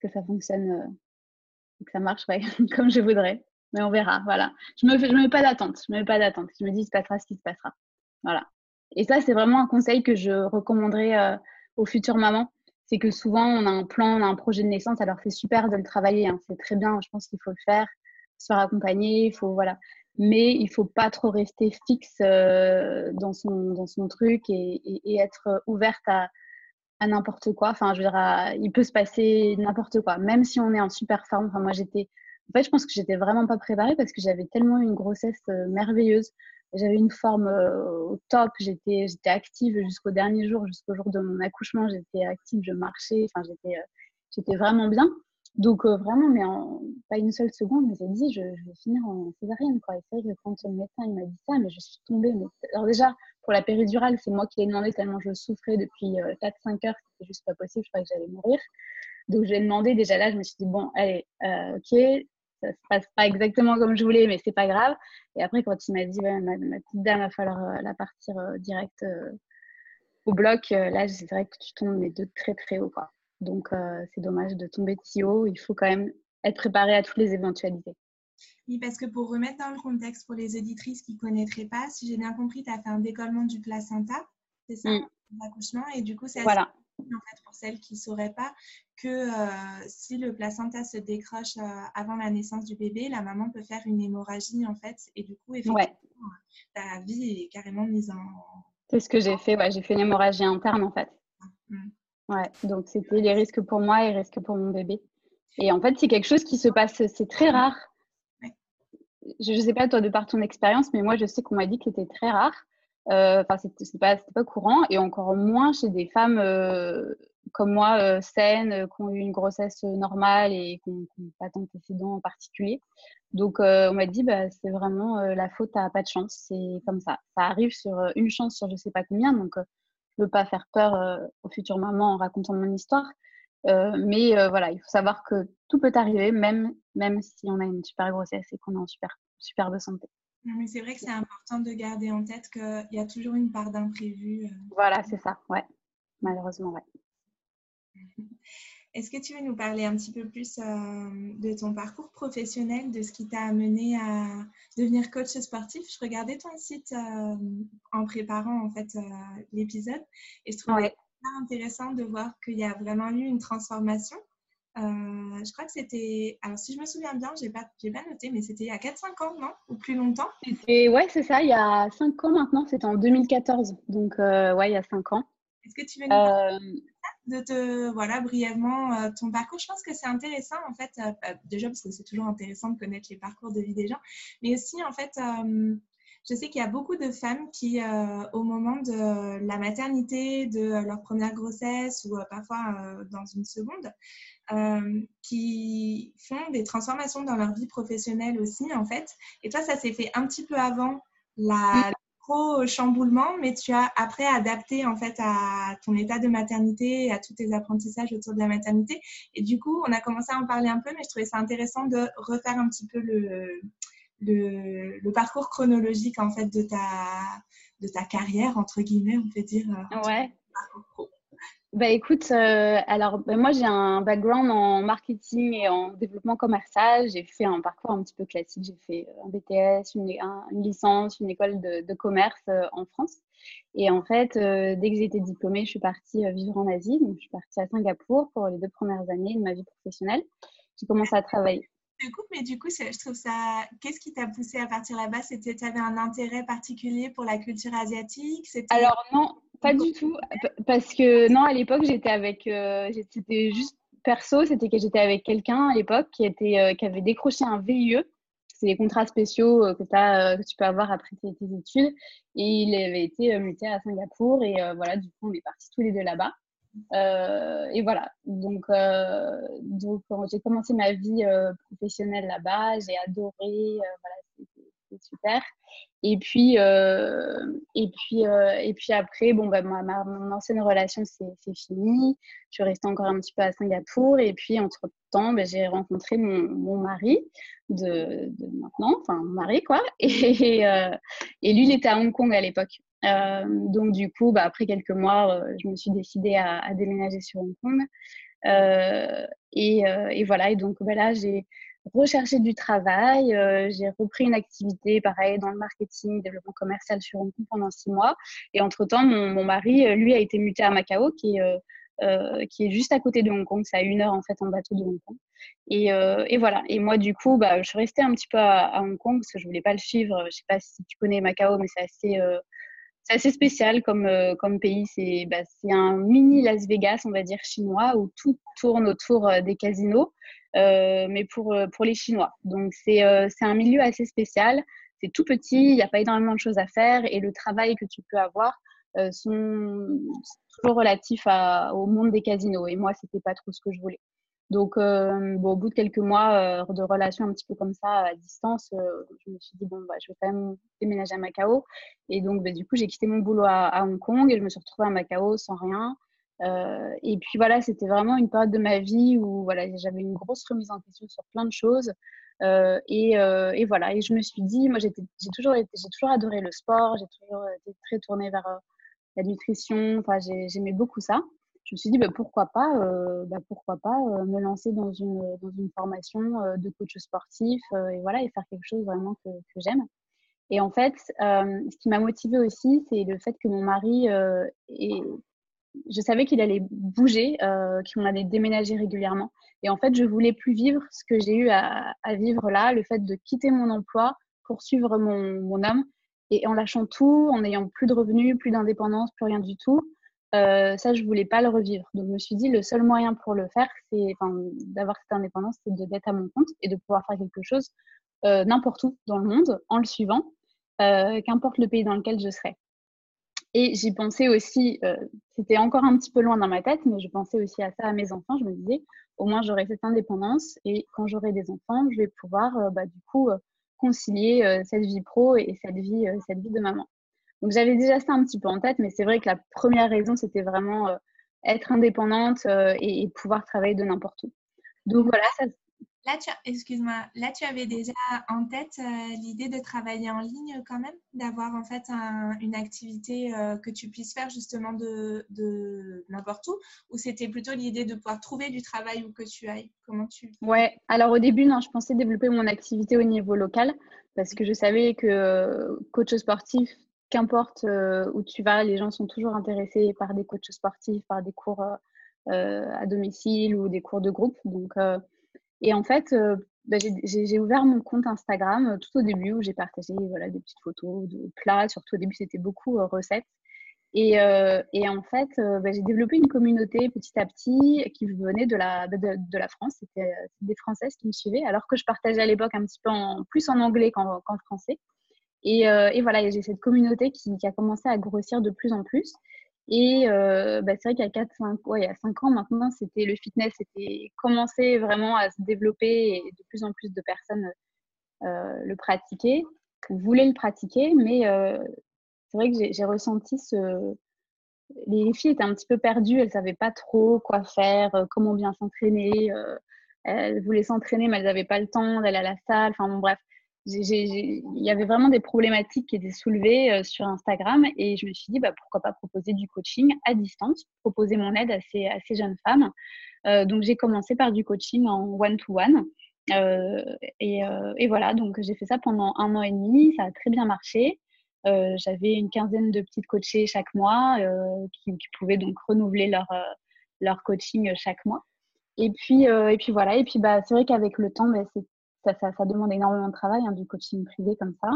que ça fonctionne, euh, que ça marche comme je voudrais. Mais on verra, voilà. Je ne me, je me mets pas d'attente, je me mets pas d'attente. Je me dis, il se passera ce qui se passera. Voilà. Et ça, c'est vraiment un conseil que je recommanderais euh, aux futures mamans. C'est que souvent, on a un plan, on a un projet de naissance. Alors, c'est super de le travailler, hein. c'est très bien. Je pense qu'il faut le faire, se faire accompagner. Il faut, voilà mais il faut pas trop rester fixe euh, dans, son, dans son truc et, être ouverte à, à n'importe quoi. Enfin, je veux dire, il peut se passer n'importe quoi, même si on est en super forme. Enfin, moi, j'étais, en fait, je pense que j'étais vraiment pas préparée parce que j'avais tellement une grossesse euh, merveilleuse. J'avais une forme euh, au top. J'étais, j'étais active jusqu'au dernier jour, jusqu'au jour de mon accouchement. J'étais active, je marchais. Enfin, j'étais, j'étais vraiment bien. Donc euh, vraiment, mais en, pas une seule seconde, mais j'ai dit, je, je, vais finir en césarienne. Quoi. Et c'est vrai que quand le médecin il m'a dit ça, mais je suis tombée. Alors déjà, pour la péridurale, c'est moi qui l'ai demandé tellement je souffrais depuis 4-5 euh, heures, c'était juste pas possible, je croyais que j'allais mourir. Donc je l'ai demandé, déjà là, je me suis dit, bon, allez, euh, ok, ça se passe pas exactement comme je voulais, mais c'est pas grave. Et après, quand il m'a dit, ouais, ma, petite dame, il va falloir la partir direct au bloc, là, c'est vrai que tu tombes mais de très très haut. Quoi. Donc, euh, c'est dommage de tomber de si haut. Il faut quand même être préparé à toutes les éventualités. Oui, parce que pour remettre dans le contexte pour les éditrices qui ne connaîtraient pas, si j'ai bien compris, tu as fait un décollement du placenta, c'est ça, mm. l'accouchement. Et du coup, c'est voilà. en fait, pour celles qui ne sauraient pas que euh, si le placenta se décroche euh, avant la naissance du bébé, la maman peut faire une hémorragie en fait. Et du coup, effectivement, ta vie est carrément mise en. C'est ce que j'ai fait, ouais. J'ai fait une hémorragie interne en fait. Mm. Ouais, donc c'était les risques pour moi et les risques pour mon bébé. Et en fait, c'est quelque chose qui se passe, c'est très rare. Je ne sais pas toi de par ton expérience, mais moi je sais qu'on m'a dit que c'était très rare. Euh, enfin, c'était pas, pas courant et encore moins chez des femmes euh, comme moi, euh, saines, qui ont eu une grossesse normale et qui n'ont pas d'antécédents en particulier. Donc, on m'a dit, bah, c'est vraiment la faute à pas de chance. C'est comme ça. Ça arrive sur une chance sur je sais pas combien. Donc, je veux pas faire peur aux futures mamans en racontant mon histoire. mais voilà, il faut savoir que tout peut arriver, même, même si on a une super grossesse et qu'on est en super, superbe santé. mais c'est vrai que c'est important de garder en tête qu'il y a toujours une part d'imprévu. Voilà, c'est ça, ouais. Malheureusement, ouais. Est-ce que tu veux nous parler un petit peu plus euh, de ton parcours professionnel, de ce qui t'a amené à devenir coach sportif? Je regardais ton site euh, en préparant en fait euh, l'épisode et je trouvais intéressant de voir qu'il y a vraiment eu une transformation. je crois que c'était, alors si je me souviens bien, j'ai pas, pas noté, mais c'était il y a 4-5 ans, non? Ou plus longtemps? Et ouais, c'est ça, il y a 5 ans maintenant, c'était en 2014, donc ouais, il y a 5 ans. Est-ce que tu veux nous parler de te, voilà, brièvement euh, ton parcours. Je pense que c'est intéressant, en fait, euh, bah, déjà parce que c'est toujours intéressant de connaître les parcours de vie des gens, mais aussi, en fait, euh, je sais qu'il y a beaucoup de femmes qui, au moment de la maternité, de leur première grossesse ou parfois dans une seconde, qui font des transformations dans leur vie professionnelle aussi, en fait. Et toi, ça s'est fait un petit peu avant la, gros chamboulement, mais tu as après adapté en fait à ton état de maternité à tous tes apprentissages autour de la maternité. Et du coup, on a commencé à en parler un peu, mais je trouvais ça intéressant de refaire un petit peu le, le, parcours chronologique en fait de ta, de ta carrière, entre guillemets, on peut dire. Euh, ouais. Bah écoute, euh, alors bah, moi j'ai un background en marketing et en développement commercial. J'ai fait un parcours un petit peu classique. J'ai fait un BTS, une, licence, une école de, commerce euh, en France. Et en fait, euh, dès que j'ai été diplômée, je suis partie vivre en Asie. Donc je suis partie à Singapour pour les deux premières années de ma vie professionnelle. J'ai commencé à travailler. mais du coup, je trouve ça. Qu'est-ce qui t'a poussé à partir là-bas? C'était, tu avais un intérêt particulier pour la culture asiatique? Alors non, pas du tout. Parce que non, à l'époque, j'étais avec. Euh, c'était juste perso, c'était que j'étais avec quelqu'un à l'époque qui, euh, qui avait décroché un VIE. C'est des contrats spéciaux euh, que, as, que tu peux avoir après tes, études. Et il avait été muté à Singapour. Et voilà, du coup, on est partis tous les deux là-bas. et voilà. Donc, donc j'ai commencé ma vie professionnelle là-bas. J'ai adoré. voilà, super. Et puis, euh, et puis, euh, et puis après, bon, bah, ma, mon ancienne relation, c'est fini. Je suis restée encore un petit peu à Singapour. Et puis, entre-temps, bah, j'ai rencontré mon, mon mari de, maintenant, enfin, mon mari, quoi. Et, euh, et lui, il était à Hong Kong à l'époque. Donc, du coup, bah, après quelques mois, je me suis décidée à, à déménager sur Hong Kong. Et, et, voilà. Et donc, bah, là, j'ai rechercher du travail. Euh, j'ai repris une activité, pareil, dans le marketing, développement commercial sur Hong Kong pendant six mois. Et entre-temps, mon, mon, mari, euh, lui, a été muté à Macao, qui est, euh, qui est juste à côté de Hong Kong. C'est à une heure, en fait, en bateau de Hong Kong. Et, et voilà. Et moi, du coup, bah, je suis restée un petit peu à, Hong Kong parce que je voulais pas le suivre. Je sais pas si tu connais Macao, mais c'est assez c'est assez spécial comme, comme pays. C'est bah, un mini Las Vegas, on va dire, chinois, où tout tourne autour des casinos. Euh, mais pour, euh, pour les Chinois. Donc, euh, c'est un milieu assez spécial. C'est tout petit, il n'y a pas énormément de choses à faire et le travail que tu peux avoir sont toujours relatifs à, au monde des casinos. Et moi, c'était pas trop ce que je voulais. Donc, bon, au bout de quelques mois de relations un petit peu comme ça à distance, je me suis dit, bon, bah, je vais quand même déménager à Macao. Et donc, bah, du coup, j'ai quitté mon boulot à, Hong Kong et je me suis retrouvée à Macao sans rien. Euh, et puis voilà, c'était vraiment une période de ma vie où voilà, j'avais une grosse remise en question sur plein de choses. Euh, et, euh, voilà, et je me suis dit, moi j'ai toujours, toujours adoré le sport, j'ai toujours été très tournée vers la nutrition, j'aimais beaucoup ça. Je me suis dit, bah, pourquoi pas, bah, pourquoi pas me lancer dans une, une formation de coach sportif et voilà, et faire quelque chose vraiment que, j'aime. Et en fait, ce qui m'a motivée aussi, c'est le fait que mon mari est je savais qu'il allait bouger, euh, qu'on allait déménager régulièrement. Et en fait, je voulais plus vivre ce que j'ai eu à, vivre là, le fait de quitter mon emploi pour suivre mon, mon homme et en lâchant tout, en n'ayant plus de revenus, plus d'indépendance, plus rien du tout. Ça, je voulais pas le revivre. Donc, je me suis dit, le seul moyen pour le faire, c'est d'avoir cette indépendance, c'est d'être à mon compte et de pouvoir faire quelque chose n'importe où dans le monde en le suivant, qu'importe le pays dans lequel je serai. Et j'y pensais aussi, c'était encore un petit peu loin dans ma tête, mais je pensais aussi à ça à mes enfants. Je me disais, au moins j'aurai cette indépendance et quand j'aurai des enfants, je vais pouvoir bah, du coup concilier cette vie pro et cette vie, cette vie de maman. Donc j'avais déjà ça un petit peu en tête, mais c'est vrai que la première raison, c'était vraiment être indépendante et, pouvoir travailler de n'importe où. Donc voilà, ça, Là, tu, excuse-moi, là, tu avais déjà en tête euh, l'idée de travailler en ligne quand même, d'avoir en fait une activité euh, que tu puisses faire justement de, n'importe où, ou c'était plutôt l'idée de pouvoir trouver du travail où que tu ailles? Comment tu Ouais, alors au début, non, je pensais développer mon activité au niveau local parce que je savais que euh, coach sportif, qu'importe où tu vas, les gens sont toujours intéressés par des coachs sportifs, par des cours à domicile ou des cours de groupe. Donc et en fait, euh, bah, j'ai ouvert mon compte Instagram euh, tout au début où j'ai partagé voilà, des petites photos de plats. Surtout au début, c'était beaucoup euh, recettes. Et, en fait, bah, j'ai développé une communauté petit à petit qui venait de la, bah, de, la France. C'était des Françaises qui me suivaient, alors que je partageais à l'époque un petit peu plus en anglais qu'en français. Et, et voilà, j'ai cette communauté qui, a commencé à grossir de plus en plus. Et euh, bah, c'est vrai qu'il y a 4, 5, ouais, il y a 5 ans maintenant, c'était le fitness c'était commencé vraiment à se développer et de plus en plus de personnes euh, le pratiquaient, voulaient le pratiquer. Mais euh, c'est vrai que j'ai ressenti ce. Les filles étaient un petit peu perdues, elles ne savaient pas trop quoi faire, comment bien s'entraîner. elles voulaient s'entraîner, mais elles n'avaient pas le temps d'aller à la salle. Enfin bon, bref il y avait vraiment des problématiques qui étaient soulevées euh, sur Instagram et je me suis dit bah, pourquoi pas proposer du coaching à distance, proposer mon aide à ces, à ces jeunes femmes. Euh, donc j'ai commencé par du coaching en one-to-one. Euh, et, et, voilà, donc j'ai fait ça pendant un an et demi, ça a très bien marché. J'avais une quinzaine de petites coachées chaque mois qui, qui, pouvaient donc renouveler leur, leur coaching chaque mois. Et puis, et puis voilà, et puis bah, c'est vrai qu'avec le temps, bah, c'est ça, demande énormément de travail, hein, du coaching privé comme ça.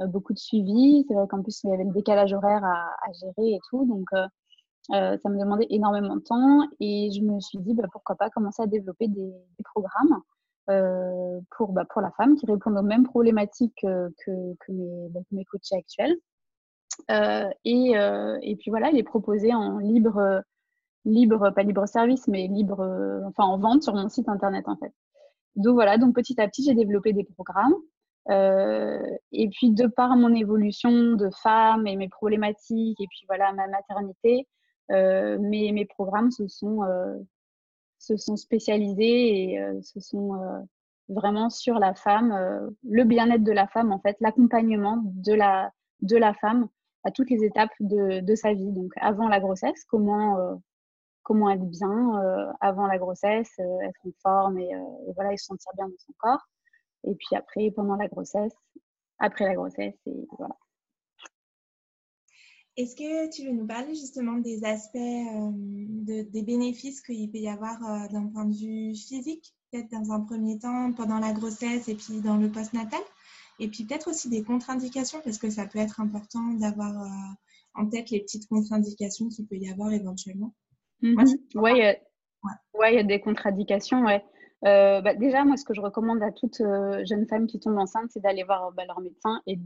Euh, beaucoup de suivi. C'est vrai qu'en plus, il y avait le décalage horaire à, gérer et tout. Donc, euh, euh, ça me demandait énormément de temps. Et je me suis dit, bah, pourquoi pas commencer à développer des, programmes pour, bah, pour la femme qui répondent aux mêmes problématiques que, mes, bah, mes coachés actuels. Et, puis voilà, les proposer en libre, libre, pas libre service, mais libre, enfin en vente sur mon site internet en fait. Donc voilà, donc petit à petit, j'ai développé des programmes. Euh, et puis, de par mon évolution de femme et mes problématiques, et puis voilà, ma maternité, euh, mes, mes, programmes se sont, euh, se sont spécialisés et euh, se sont vraiment sur la femme, le bien-être de la femme, en fait, l'accompagnement de la, de la femme à toutes les étapes de, de sa vie. Donc, avant la grossesse, comment comment être bien euh, avant la grossesse, euh, être en forme et, euh, voilà, se sentir bien dans son corps. Et puis après, pendant la grossesse, après la grossesse, et voilà. Est-ce que tu veux nous parler justement des aspects, de, des bénéfices qu'il peut y avoir d'un point de vue physique, peut-être dans un premier temps, pendant la grossesse et puis dans le postnatal? Et puis peut-être aussi des contre-indications, parce que ça peut être important d'avoir en tête les petites contre-indications qu'il peut y avoir éventuellement. Oui, ouais, il y a des contre-indications. Ouais. Euh, bah, déjà, moi, ce que je recommande à toute euh, jeune femme qui tombe enceinte, c'est d'aller voir bah, leur médecin et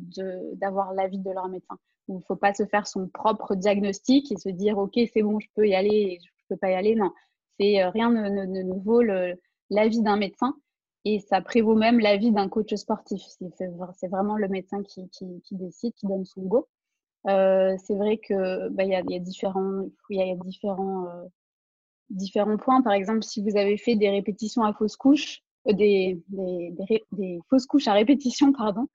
d'avoir l'avis de leur médecin. Il ne faut pas se faire son propre diagnostic et se dire, OK, c'est bon, je peux y aller et je ne peux pas y aller. Non, c'est euh, rien ne, ne, ne vaut l'avis d'un médecin et ça prévaut même l'avis d'un coach sportif. C'est vraiment le médecin qui, qui, qui, décide, qui donne son go. Euh, c'est vrai que bah, y, a, différents, euh, différents points. Par exemple, si vous avez fait des répétitions à fausse couche, euh, des, fausses couches à répétition, pardon,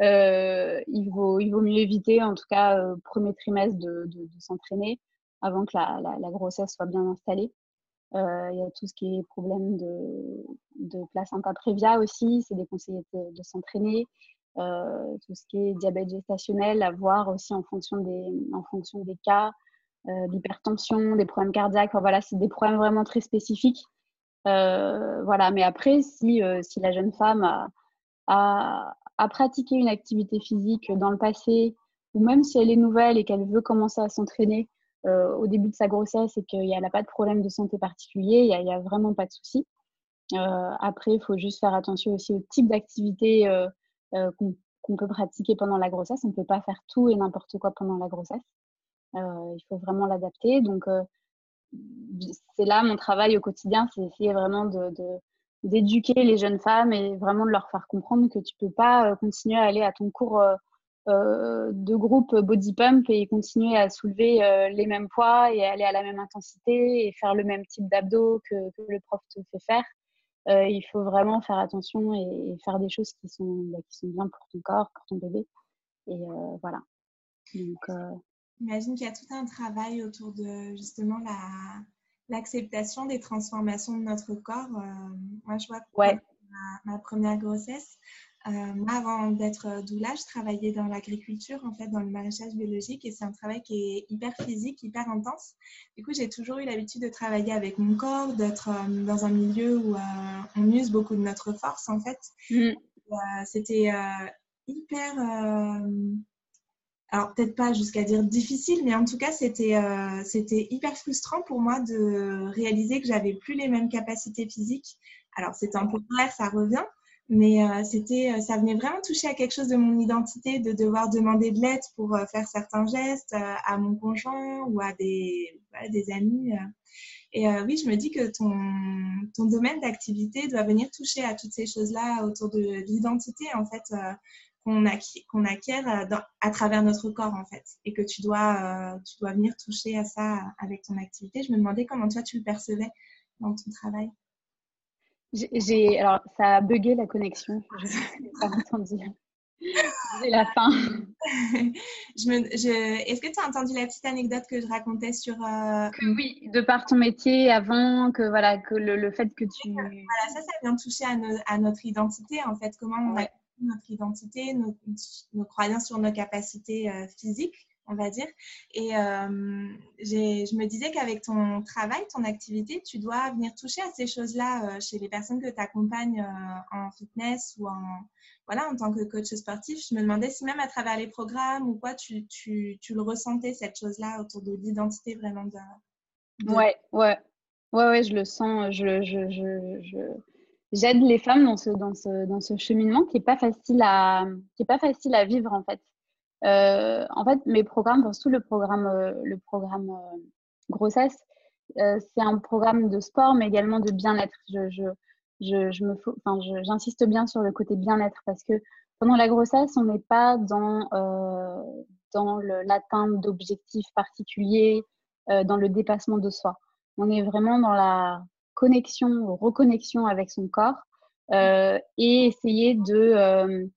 il, vaut, mieux éviter, en tout cas, premier trimestre, de, s'entraîner avant que la, grossesse soit bien installée. Il y a tout ce qui est problème de, de placenta prévia aussi, c'est déconseillé de s'entraîner. Euh, tout ce qui est diabète gestationnel, à voir aussi en fonction des, en fonction des cas, euh, l'hypertension, des problèmes cardiaques. voilà, c'est des problèmes vraiment très spécifiques. Euh, voilà, mais après, si, si la jeune femme a, a, a, pratiqué une activité physique dans le passé, ou même si elle est nouvelle et qu'elle veut commencer à s'entraîner, au début de sa grossesse et qu'elle n'a pas de problème de santé particulier, il n'y a, a, vraiment pas de souci. après, il faut juste faire attention aussi au type d'activité qu'on peut pratiquer pendant la grossesse. On ne peut pas faire tout et n'importe quoi pendant la grossesse. il faut vraiment l'adapter. Donc, c'est là mon travail au quotidien, c'est essayer vraiment de, d'éduquer les jeunes femmes et vraiment de leur faire comprendre que tu peux pas euh, continuer à aller à ton cours euh, euh, de groupe body pump et continuer à soulever les mêmes poids et aller à la même intensité et faire le même type d'abdos que, le prof te fait faire. Il faut vraiment faire attention et, faire des choses qui sont, bah, qui sont bien pour ton corps, pour ton bébé. Et voilà. Donc, J'imagine qu'il y a tout un travail autour de justement la, l'acceptation des transformations de notre corps. Euh, moi, je vois ouais. ma, première grossesse. Euh, moi, avant d'être doula, je travaillais dans l'agriculture, en fait, dans le maraîchage biologique, et c'est un travail qui est hyper physique, hyper intense. Du coup, j'ai toujours eu l'habitude de travailler avec mon corps, d'être euh, dans un milieu où on use beaucoup de notre force, en fait. Mm. C'était hyper alors peut-être pas jusqu'à dire difficile, mais en tout cas, c'était euh, c'était hyper frustrant pour moi de réaliser que j'avais plus les mêmes capacités physiques. Alors c'est temporaire, ça revient, mais euh, c'était euh, ça venait vraiment toucher à quelque chose de mon identité, de devoir demander de l'aide pour faire certains gestes à mon conjoint ou à des, des amis. Et oui, je me dis que ton, ton domaine d'activité doit venir toucher à toutes ces choses-là autour de l'identité, en fait, qu'on acquiert, euh, à travers notre corps en fait et que tu dois, euh, tu dois venir toucher à ça avec ton activité. Je me demandais comment toi tu le percevais dans ton travail. J'ai, alors ça a bugué la connexion, je n'ai pas entendu. J'ai la fin. Est-ce que tu as entendu la petite anecdote que je racontais sur. Euh, oui, de par ton métier avant, que voilà, que le, fait que tu. Voilà, ça, ça vient toucher à, notre identité en fait. Comment on a notre identité, nos, croyances sur nos capacités euh, physiques, on va dire. Et euh, je me disais qu'avec ton travail, ton activité, tu dois venir toucher à ces choses-là euh, chez les personnes que tu accompagnes en fitness ou en, voilà, en tant que coach sportif. Je me demandais si même à travers les programmes ou quoi, tu, tu, tu le ressentais, cette chose-là, autour de l'identité vraiment de, Ouais, ouais. Ouais, ouais, je le sens. Je, je, je, je j'aide les femmes dans ce, dans ce, dans ce cheminement qui n'est pas, pas facile à vivre en fait. Euh, en fait, mes programmes, surtout le programme, euh, le programme euh, grossesse, c'est un programme de sport, mais également de bien-être. Je, je, je, je, me, enfin, j'insiste bien sur le côté bien-être parce que pendant la grossesse, on n'est pas dans, dans l'atteinte d'objectifs particuliers, dans le dépassement de soi. On est vraiment dans la connexion, reconnexion avec son corps euh, et essayer de,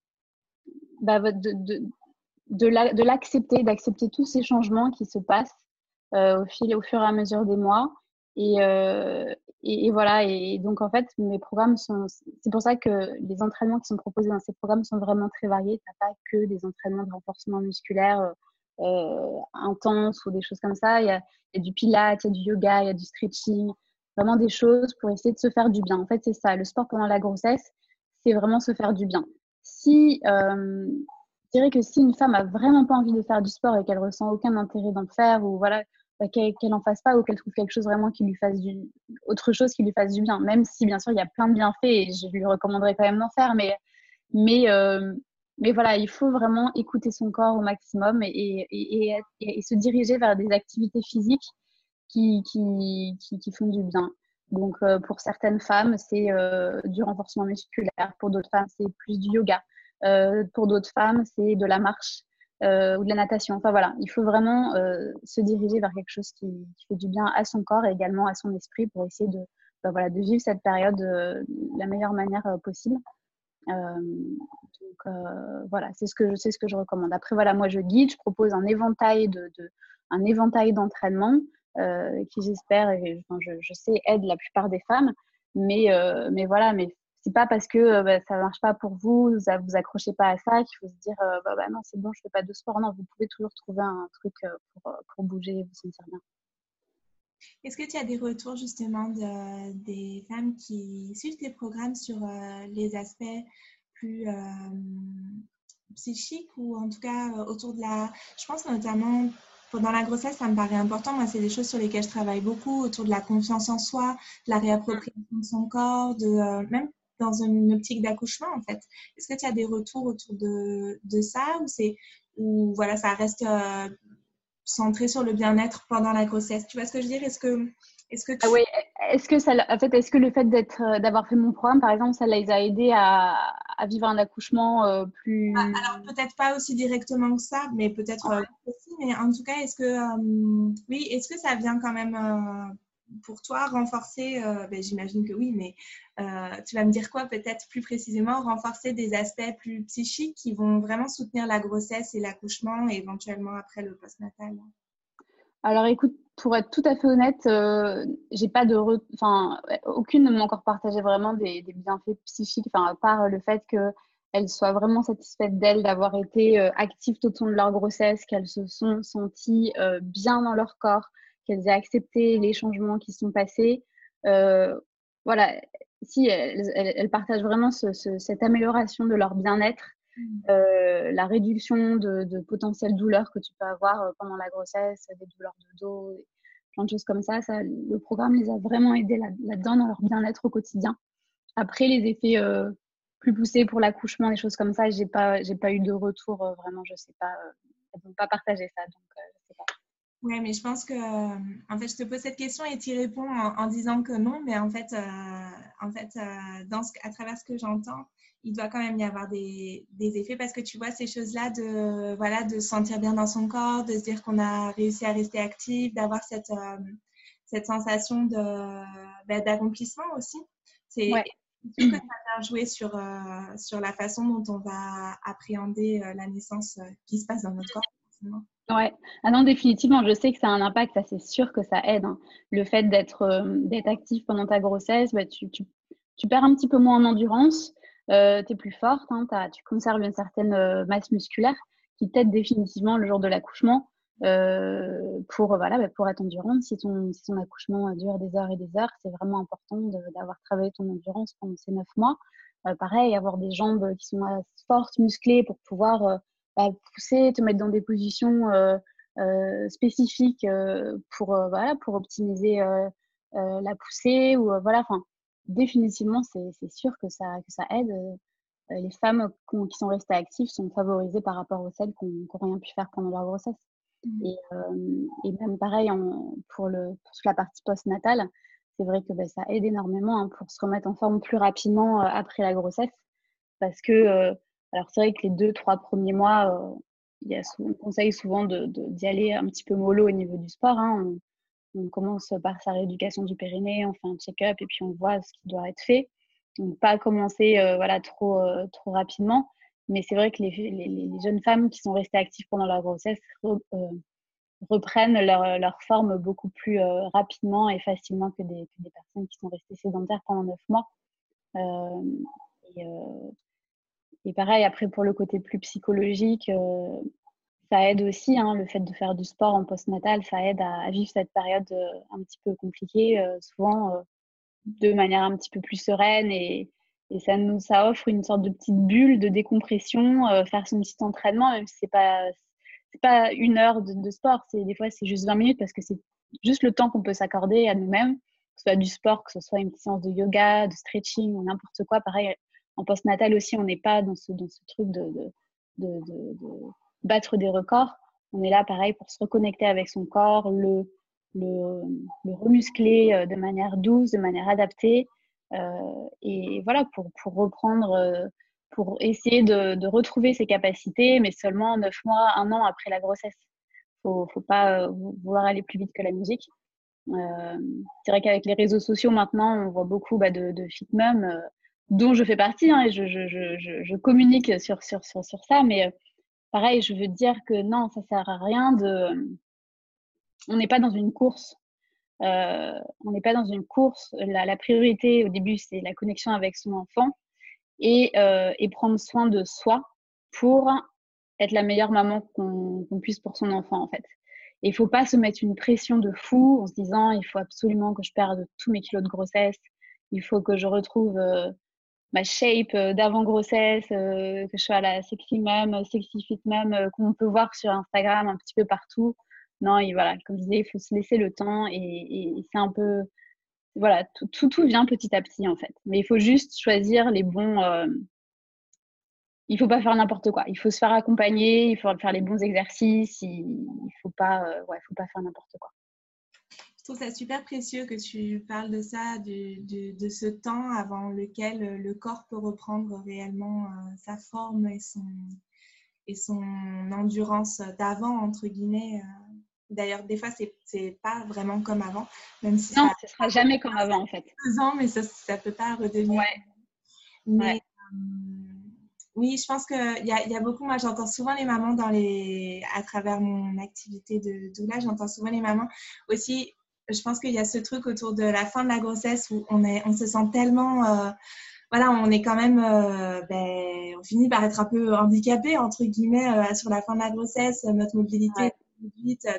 bah, de, de, de l'accepter, d'accepter tous ces changements qui se passent euh, au, fil, au fur et à mesure des mois. Et, et, voilà, et donc en fait, mes programmes sont. C'est pour ça que les entraînements qui sont proposés dans ces programmes sont vraiment très variés. Tu pas que des entraînements de renforcement musculaire intenses ou des choses comme ça. Il y, a, y a du pilates, il y a du yoga, il y a du stretching, vraiment des choses pour essayer de se faire du bien. En fait, c'est ça. Le sport pendant la grossesse, c'est vraiment se faire du bien. Si, euh, je dirais que si une femme a vraiment pas envie de faire du sport et qu'elle ressent aucun intérêt d'en faire ou voilà, bah, qu'elle n'en fasse pas ou qu'elle trouve quelque chose vraiment qui lui fasse du, autre chose qui lui fasse du bien. Même si bien sûr il y a plein de bienfaits et je lui recommanderais quand même d'en faire, mais mais euh, mais voilà, il faut vraiment écouter son corps au maximum et, se diriger vers des activités physiques qui, qui, qui, font du bien. Donc, euh, pour certaines femmes, c'est euh, du renforcement musculaire. Pour d'autres femmes, c'est plus du yoga. Euh, pour d'autres femmes, c'est de la marche ou de la natation. Enfin, voilà, il faut vraiment se diriger vers quelque chose qui, fait du bien à son corps et également à son esprit pour essayer de, bah, voilà, de vivre cette période de la meilleure manière possible. donc, voilà, c'est ce, que je, ce que je recommande. Après, voilà, moi, je guide, je propose un éventail de, un éventail d'entraînement euh, qui j'espère, et je, sais, aide la plupart des femmes. Mais, euh, mais voilà, mais c'est pas parce que euh, bah, ça marche pas pour vous, vous vous accrochez pas à ça qu'il faut se dire bah, bah, non c'est bon je fais pas de sport. Non, vous pouvez toujours trouver un truc pour, pour bouger et vous sentir bien. Est-ce que tu as des retours justement de, des femmes qui suivent tes programmes sur les aspects plus psychiques ou en tout cas autour de la... Je pense notamment pendant la grossesse, ça me paraît important. Moi, c'est des choses sur lesquelles je travaille beaucoup autour de la confiance en soi, de la réappropriation de son corps, de, euh, même dans une optique d'accouchement, en fait. Est-ce que tu as des retours autour de, de ça ou c'est ou voilà, ça reste euh, centré sur le bien-être pendant la grossesse? Tu vois ce que je veux dire? Est-ce que est-ce que ah oui, est-ce que ça, en fait, est-ce que le fait d'être, euh, d'avoir fait mon programme, par exemple, ça les a aidés à, à vivre un accouchement euh, plus. Ah, alors peut-être pas aussi directement que ça, mais peut-être aussi. Mais en tout cas, est-ce que oui, est-ce que ça vient quand même pour toi renforcer, euh, ben, j'imagine que oui, mais euh, tu vas me dire quoi peut-être plus précisément, renforcer des aspects plus psychiques qui vont vraiment soutenir la grossesse et l'accouchement éventuellement après le postnatal? Alors écoute, pour être tout à fait honnête, euh, j'ai pas de, enfin, aucune ne m'a encore partagé vraiment des, bienfaits psychiques, enfin à part le fait que elles soient vraiment satisfaites d'elles d'avoir été actives tout au long de leur grossesse, qu'elles se sont senties bien dans leur corps, qu'elles aient accepté les changements qui sont passés. Euh, voilà, si elles, partagent vraiment cette amélioration de leur bien-être, mmh. euh, la réduction de, potentielles douleurs que tu peux avoir euh, pendant la grossesse, des douleurs de dos, plein de choses comme ça, ça le programme les a vraiment aidés là-dedans dans leur bien-être au quotidien. Après, les effets plus poussés pour l'accouchement, des choses comme ça, j'ai pas, j'ai pas eu de retour vraiment, je sais pas, elles n'ont pas partagé ça, donc. Oui, mais je pense que, euh, en fait, je te pose cette question et tu réponds en, disant que non, mais en fait, euh, en fait euh, dans ce, à travers ce que j'entends, il doit quand même y avoir des, des, effets parce que tu vois ces choses-là de, voilà, de se sentir bien dans son corps, de se dire qu'on a réussi à rester actif, d'avoir cette, cette sensation bah, d'accomplissement aussi. C'est ouais. que ça vient jouer sur, sur la façon dont on va appréhender la naissance qui se passe dans notre corps. Ouais, ah non, définitivement, je sais que ça a un impact, ça c'est sûr que ça aide. Hein. Le fait d'être euh, d'être actif pendant ta grossesse, bah, tu, tu, tu, perds un petit peu moins en endurance, euh, tu es plus forte, hein, tu conserves une certaine euh, masse musculaire qui t'aide définitivement le jour de l'accouchement euh, pour, voilà, bah, pour être endurante. Si ton, si ton accouchement dure des heures et des heures, c'est vraiment important d'avoir travaillé ton endurance pendant ces neuf mois. pareil, avoir des jambes qui sont fortes, musclées pour pouvoir pousser, te mettre dans des positions euh, euh, spécifiques euh, pour, voilà, pour optimiser la poussée. Ou, voilà, enfin, définitivement, c'est sûr que ça, que ça aide. les femmes qui sont restées actives sont favorisées par rapport aux celles qui n'ont rien pu faire pendant leur grossesse. Mmh. Et, et, même pareil pour, le, pour la partie postnatale, c'est vrai que ben, ça aide énormément hein, pour se remettre en forme plus rapidement après la grossesse. Parce que alors c'est vrai que les deux, trois premiers mois, euh, on conseille souvent d'y de, aller un petit peu mollo au niveau du sport. Hein. On, commence par sa rééducation du périnée, on fait un check-up et puis on voit ce qui doit être fait. Donc pas commencer euh, voilà, trop, euh, trop rapidement. Mais c'est vrai que les, jeunes femmes qui sont restées actives pendant leur grossesse reprennent leur, forme beaucoup plus rapidement et facilement que des, que des, personnes qui sont restées sédentaires pendant neuf mois. et, et pareil, après, pour le côté plus psychologique, euh, ça aide aussi, hein, le fait de faire du sport en postnatal, ça aide à, vivre cette période euh, un petit peu compliquée, euh, souvent de manière un petit peu plus sereine et, ça nous ça offre une sorte de petite bulle de décompression, faire son petit entraînement, même si c'est pas pas une heure de, sport, des fois c'est juste 20 minutes parce que c'est juste le temps qu'on peut s'accorder à nous-mêmes, que ce soit du sport, que ce soit une séance de yoga, de stretching ou n'importe quoi. Pareil, en postnatal aussi, on n'est pas dans ce, dans ce truc de, de, battre des records. On est là, pareil, pour se reconnecter avec son corps, le, le, le remuscler euh, de manière douce, de manière adaptée. Euh, et voilà, pour, pour reprendre, euh, pour essayer de, retrouver ses capacités, mais seulement neuf mois, un an après la grossesse. Il ne faut pas vouloir aller plus vite que la musique. c'est vrai qu'avec les réseaux sociaux maintenant, on voit beaucoup bah, de, de fit mom dont je fais partie, hein, et je, je, je, je, communique sur, sur, sur, sur ça, mais euh, pareil, je veux dire que non, ça sert à rien de. On n'est pas dans une course. Euh, on n'est pas dans une course. La, la priorité au début, c'est la connexion avec son enfant et, euh, et prendre soin de soi pour être la meilleure maman qu'on puisse pour son enfant, en fait. Et il faut pas se mettre une pression de fou en se disant il faut absolument que je perde tous mes kilos de grossesse, il faut que je retrouve euh, ma shape euh, d'avant grossesse, euh, que je sois la sexy mom, sexy fit mom, euh, qu'on peut voir sur Instagram un petit peu partout. non, et voilà, comme je disais, il faut se laisser le temps et, c'est un peu, voilà, tout, tout, vient petit à petit en fait. Mais il faut juste choisir les bons. Euh, il faut pas faire n'importe quoi. Il faut se faire accompagner, il faut faire les bons exercices. Il, ne faut euh, faut pas faire n'importe quoi. Je trouve ça super précieux que tu parles de ça, de ce temps avant lequel le corps peut reprendre réellement euh, sa forme et son, et son endurance d'avant, entre guillemets. D'ailleurs, des fois, c'est pas vraiment comme avant. Même si non, ce sera jamais comme avant, en fait. Deux ans, mais ça ne peut pas redevenir. Ouais. Mais euh, oui, je pense qu'il y a, y a beaucoup. Moi, j'entends souvent les mamans dans les, à travers mon activité de doula, j'entends souvent les mamans aussi. Je pense qu'il y a ce truc autour de la fin de la grossesse où on, est, on se sent tellement. Euh, voilà, on est quand même, euh, ben, on finit par être un peu handicapé entre guillemets sur la fin de la grossesse, notre mobilité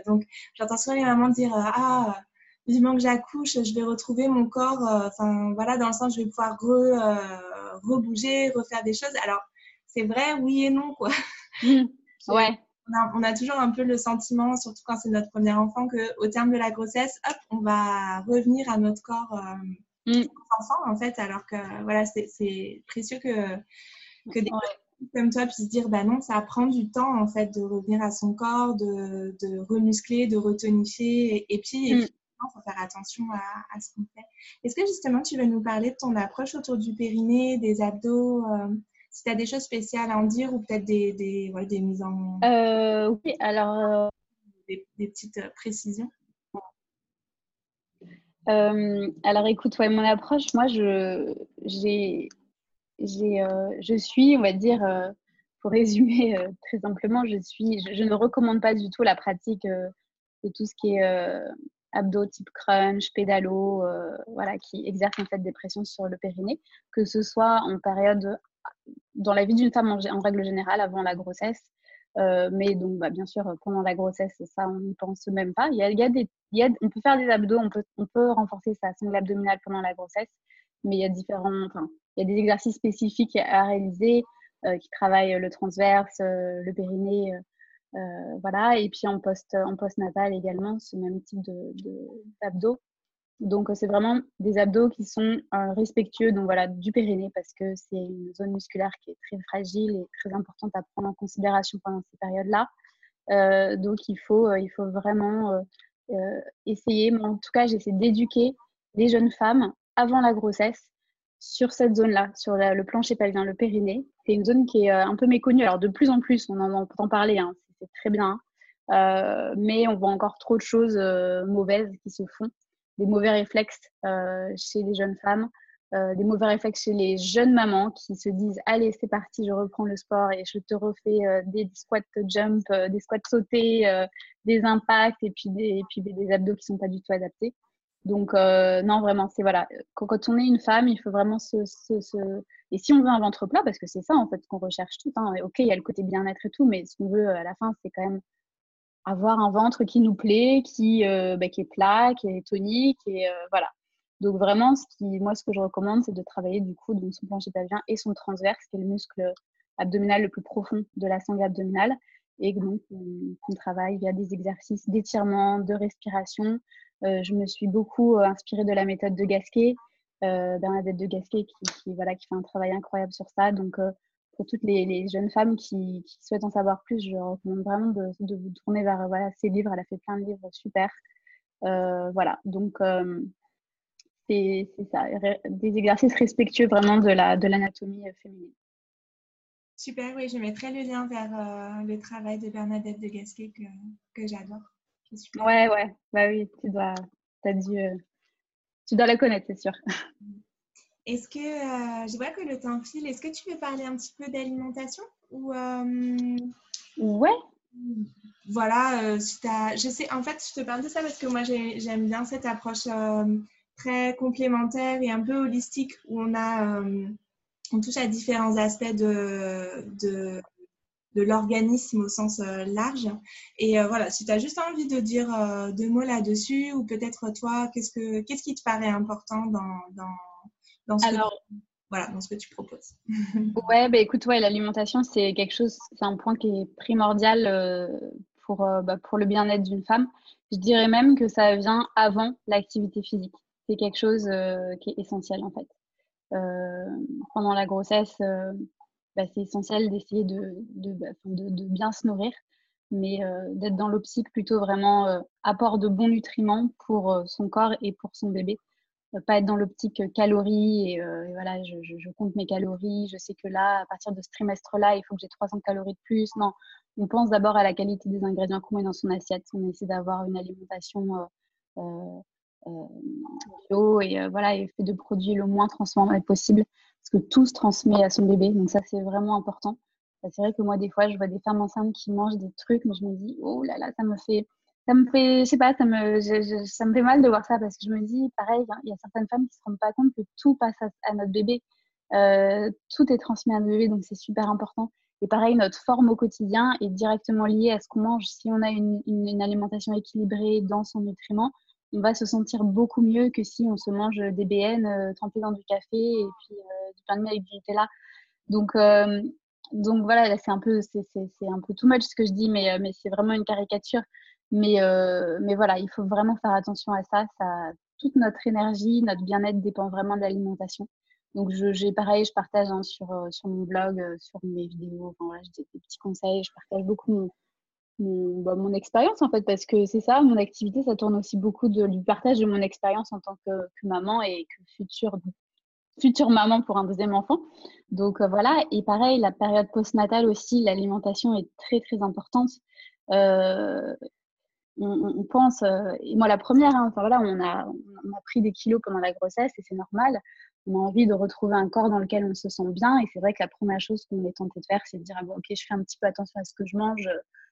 donc, j'entends souvent les mamans dire euh, Ah, vivement que j'accouche, je vais retrouver mon corps. Euh, enfin, voilà, dans le sens, je vais pouvoir re, euh, rebouger, refaire des choses. Alors, c'est vrai, oui et non, quoi. Mmh. ouais. On a, toujours un peu le sentiment, surtout quand c'est notre premier enfant, qu'au terme de la grossesse, hop, on va revenir à notre corps mmh. enfant, en fait, alors que voilà, c'est précieux que, que des comme toi puissent dire bah non, ça prend du temps en fait de revenir à son corps, de, de remuscler, de retonifier et, puis, il faut faire attention à, ce qu'on fait. Est-ce que justement tu veux nous parler de ton approche autour du périnée, des abdos euh, si tu as des choses spéciales à en dire ou peut-être des, des, des mises en. Euh, oui, alors. Euh, des, petites précisions. alors écoute, ouais, mon approche, moi, je, j'ai, euh, je suis, on va dire, euh, pour résumer euh, très simplement, je, suis, je, ne recommande pas du tout la pratique de tout ce qui est abdos type crunch, pédalo, voilà, qui exerce en fait des pressions sur le périnée, que ce soit en période, dans la vie d'une femme en, règle générale, avant la grossesse, mais donc, bah, bien sûr, pendant la grossesse, ça, on n'y pense même pas. Il y a, des, il y a, on peut faire des abdos, on peut, on peut renforcer sa sangle abdominale pendant la grossesse, mais il y a différents, enfin, il y a des exercices spécifiques à réaliser euh, qui travaillent le transverse, euh, le périnée, euh, voilà. Et puis en post en postnatal également, ce même type d'abdos. Donc c'est vraiment des abdos qui sont respectueux donc voilà du périnée parce que c'est une zone musculaire qui est très fragile et très importante à prendre en considération pendant ces périodes-là. donc il faut il faut vraiment essayer. en tout cas, j'essaie d'éduquer les jeunes femmes avant la grossesse sur cette zone-là, sur le plancher pelvien, le périnée. C'est une zone qui est euh, un peu méconnue. Alors, de plus en plus, on en entend parler, hein, c'est très bien. Euh, mais on voit encore trop de choses euh, mauvaises qui se font. Des mauvais réflexes chez les jeunes femmes, des mauvais réflexes chez les jeunes mamans qui se disent Allez, c'est parti, je reprends le sport et je te refais des squats jump, des squats sautés, des impacts et puis des, abdos qui sont pas du tout adaptés. Donc, euh, non, vraiment, c'est voilà. Quand, on est une femme, il faut vraiment se, Et si on veut un ventre plat, parce que c'est ça, en fait, qu'on recherche tout. Hein. Ok, il y a le côté bien-être et tout, mais ce qu'on veut à la fin, c'est quand même avoir un ventre qui nous plaît, qui, euh, bah, qui est plat, qui est tonique, et euh, voilà. Donc, vraiment, ce qui, moi, ce que je recommande, c'est de travailler, du coup, donc son plancher pelvien et son transverse, qui est le muscle abdominal le plus profond de la sangle abdominale. Et donc, on, travaille via des exercices d'étirement, de respiration, euh, je me suis beaucoup euh, inspirée de la méthode de Gasquet, euh, Bernadette de Gasquet, qui, voilà, qui fait un travail incroyable sur ça. Donc, pour toutes les, jeunes femmes qui, souhaitent en savoir plus, je recommande vraiment de, vous tourner vers voilà, ses livres. Elle a fait plein de livres super. voilà, donc c'est ça, des exercices respectueux vraiment de l'anatomie de féminine. Super, oui, je mettrai le lien vers le travail de Bernadette de Gasquet que, que j'adore. Ouais, ouais, bah oui, tu dois, as dû, euh, tu dois la connaître, c'est sûr. Est-ce que, euh, je vois que le temps file, est-ce que tu veux parler un petit peu d'alimentation ou euh, Ouais. Voilà, si as, je sais, en fait, je te parle de ça parce que moi, j'aime bien cette approche très complémentaire et un peu holistique où on a, on touche à différents aspects de, de de l'organisme au sens euh, large. Et euh, voilà, si tu as juste envie de dire euh, deux mots là-dessus, ou peut-être toi, qu'est-ce, que, qu'est-ce qui te paraît important dans, dans, dans ce Alors, que tu, voilà, dans ce que tu proposes Ouais, bah, écoute, ouais, l'alimentation, c'est quelque chose, c'est un point qui est primordial pour, bah, pour le bien-être d'une femme. Je dirais même que ça vient avant l'activité physique. C'est quelque chose qui est essentiel en fait. pendant la grossesse, bah, c'est essentiel d'essayer de, de, bah, de, de, bien se nourrir, mais d'être dans l'optique plutôt vraiment apport de bons nutriments pour son corps et pour son bébé pas être dans l'optique calories et, voilà, je, compte mes calories, je sais que là, à partir de ce trimestre-là, il faut que j'ai 300 calories de plus. Non, on pense d'abord à la qualité des ingrédients qu'on met dans son assiette. On essaie d'avoir une alimentation euh, euh, bio et voilà, et fait de produits le moins transformés possible parce que tout se transmet à son bébé. Donc ça, c'est vraiment important. C'est vrai que moi, des fois, je vois des femmes enceintes qui mangent des trucs, mais je me dis, oh là là, ça me fait ça me fait, je sais pas, ça me, ça me fait mal de voir ça parce que je me dis, pareil, il y a certaines femmes qui se rendent pas compte que tout passe à, notre bébé. Euh, tout est transmis à notre bébé, donc c'est super important. Et pareil, notre forme au quotidien est directement liée à ce qu'on mange. Si on a une, une, alimentation équilibrée dans son nutriment, on va se sentir beaucoup mieux que si on se mange des BN euh, trempés dans du café et puis euh, du pain de mie avec du Nutella. Donc, euh, donc voilà, c'est un peu, c'est un peu too much ce que je dis, mais, mais c'est vraiment une caricature. Mais, euh, mais voilà, il faut vraiment faire attention à ça. ça toute notre énergie, notre bien-être dépend vraiment de l'alimentation. Donc, j'ai pareil, je partage hein, sur, euh, sur mon blog, euh, sur mes vidéos, enfin, voilà, j'ai des petits conseils, je partage beaucoup mon, mon, bah, mon expérience en fait, parce que c'est ça, mon activité, ça tourne aussi beaucoup de, du partage de mon expérience en tant que, que, maman et que future, future maman pour un deuxième enfant. Donc voilà, et pareil, la période postnatale aussi, l'alimentation est très très importante. Euh, on, pense, euh, et moi la première, hein, voilà, on a, pris des kilos pendant la grossesse et c'est normal. On a envie de retrouver un corps dans lequel on se sent bien. Et c'est vrai que la première chose qu'on est tenté de faire, c'est de dire ah ok, je fais un petit peu attention à ce que je mange,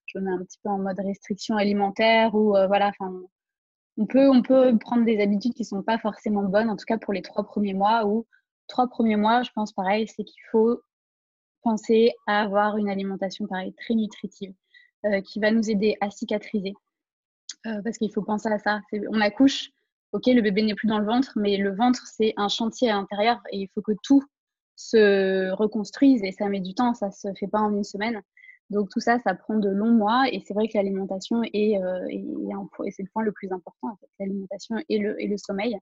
je me mets un petit peu en mode restriction alimentaire ou euh, voilà, on peut, prendre des habitudes qui sont pas forcément bonnes, en tout cas pour les trois premiers mois ou trois premiers mois, je pense pareil, c'est qu'il faut penser à avoir une alimentation pareil très nutritive euh, qui va nous aider à cicatriser, euh, parce qu'il faut penser à ça. On accouche, ok, le bébé n'est plus dans le ventre, mais le ventre, c'est un chantier à l'intérieur et il faut que tout se reconstruise et ça met du temps, ça se fait pas en une semaine. Donc tout ça, ça prend de longs mois et c'est vrai que l'alimentation est, euh, le point le plus important, l'alimentation et le, et le sommeil.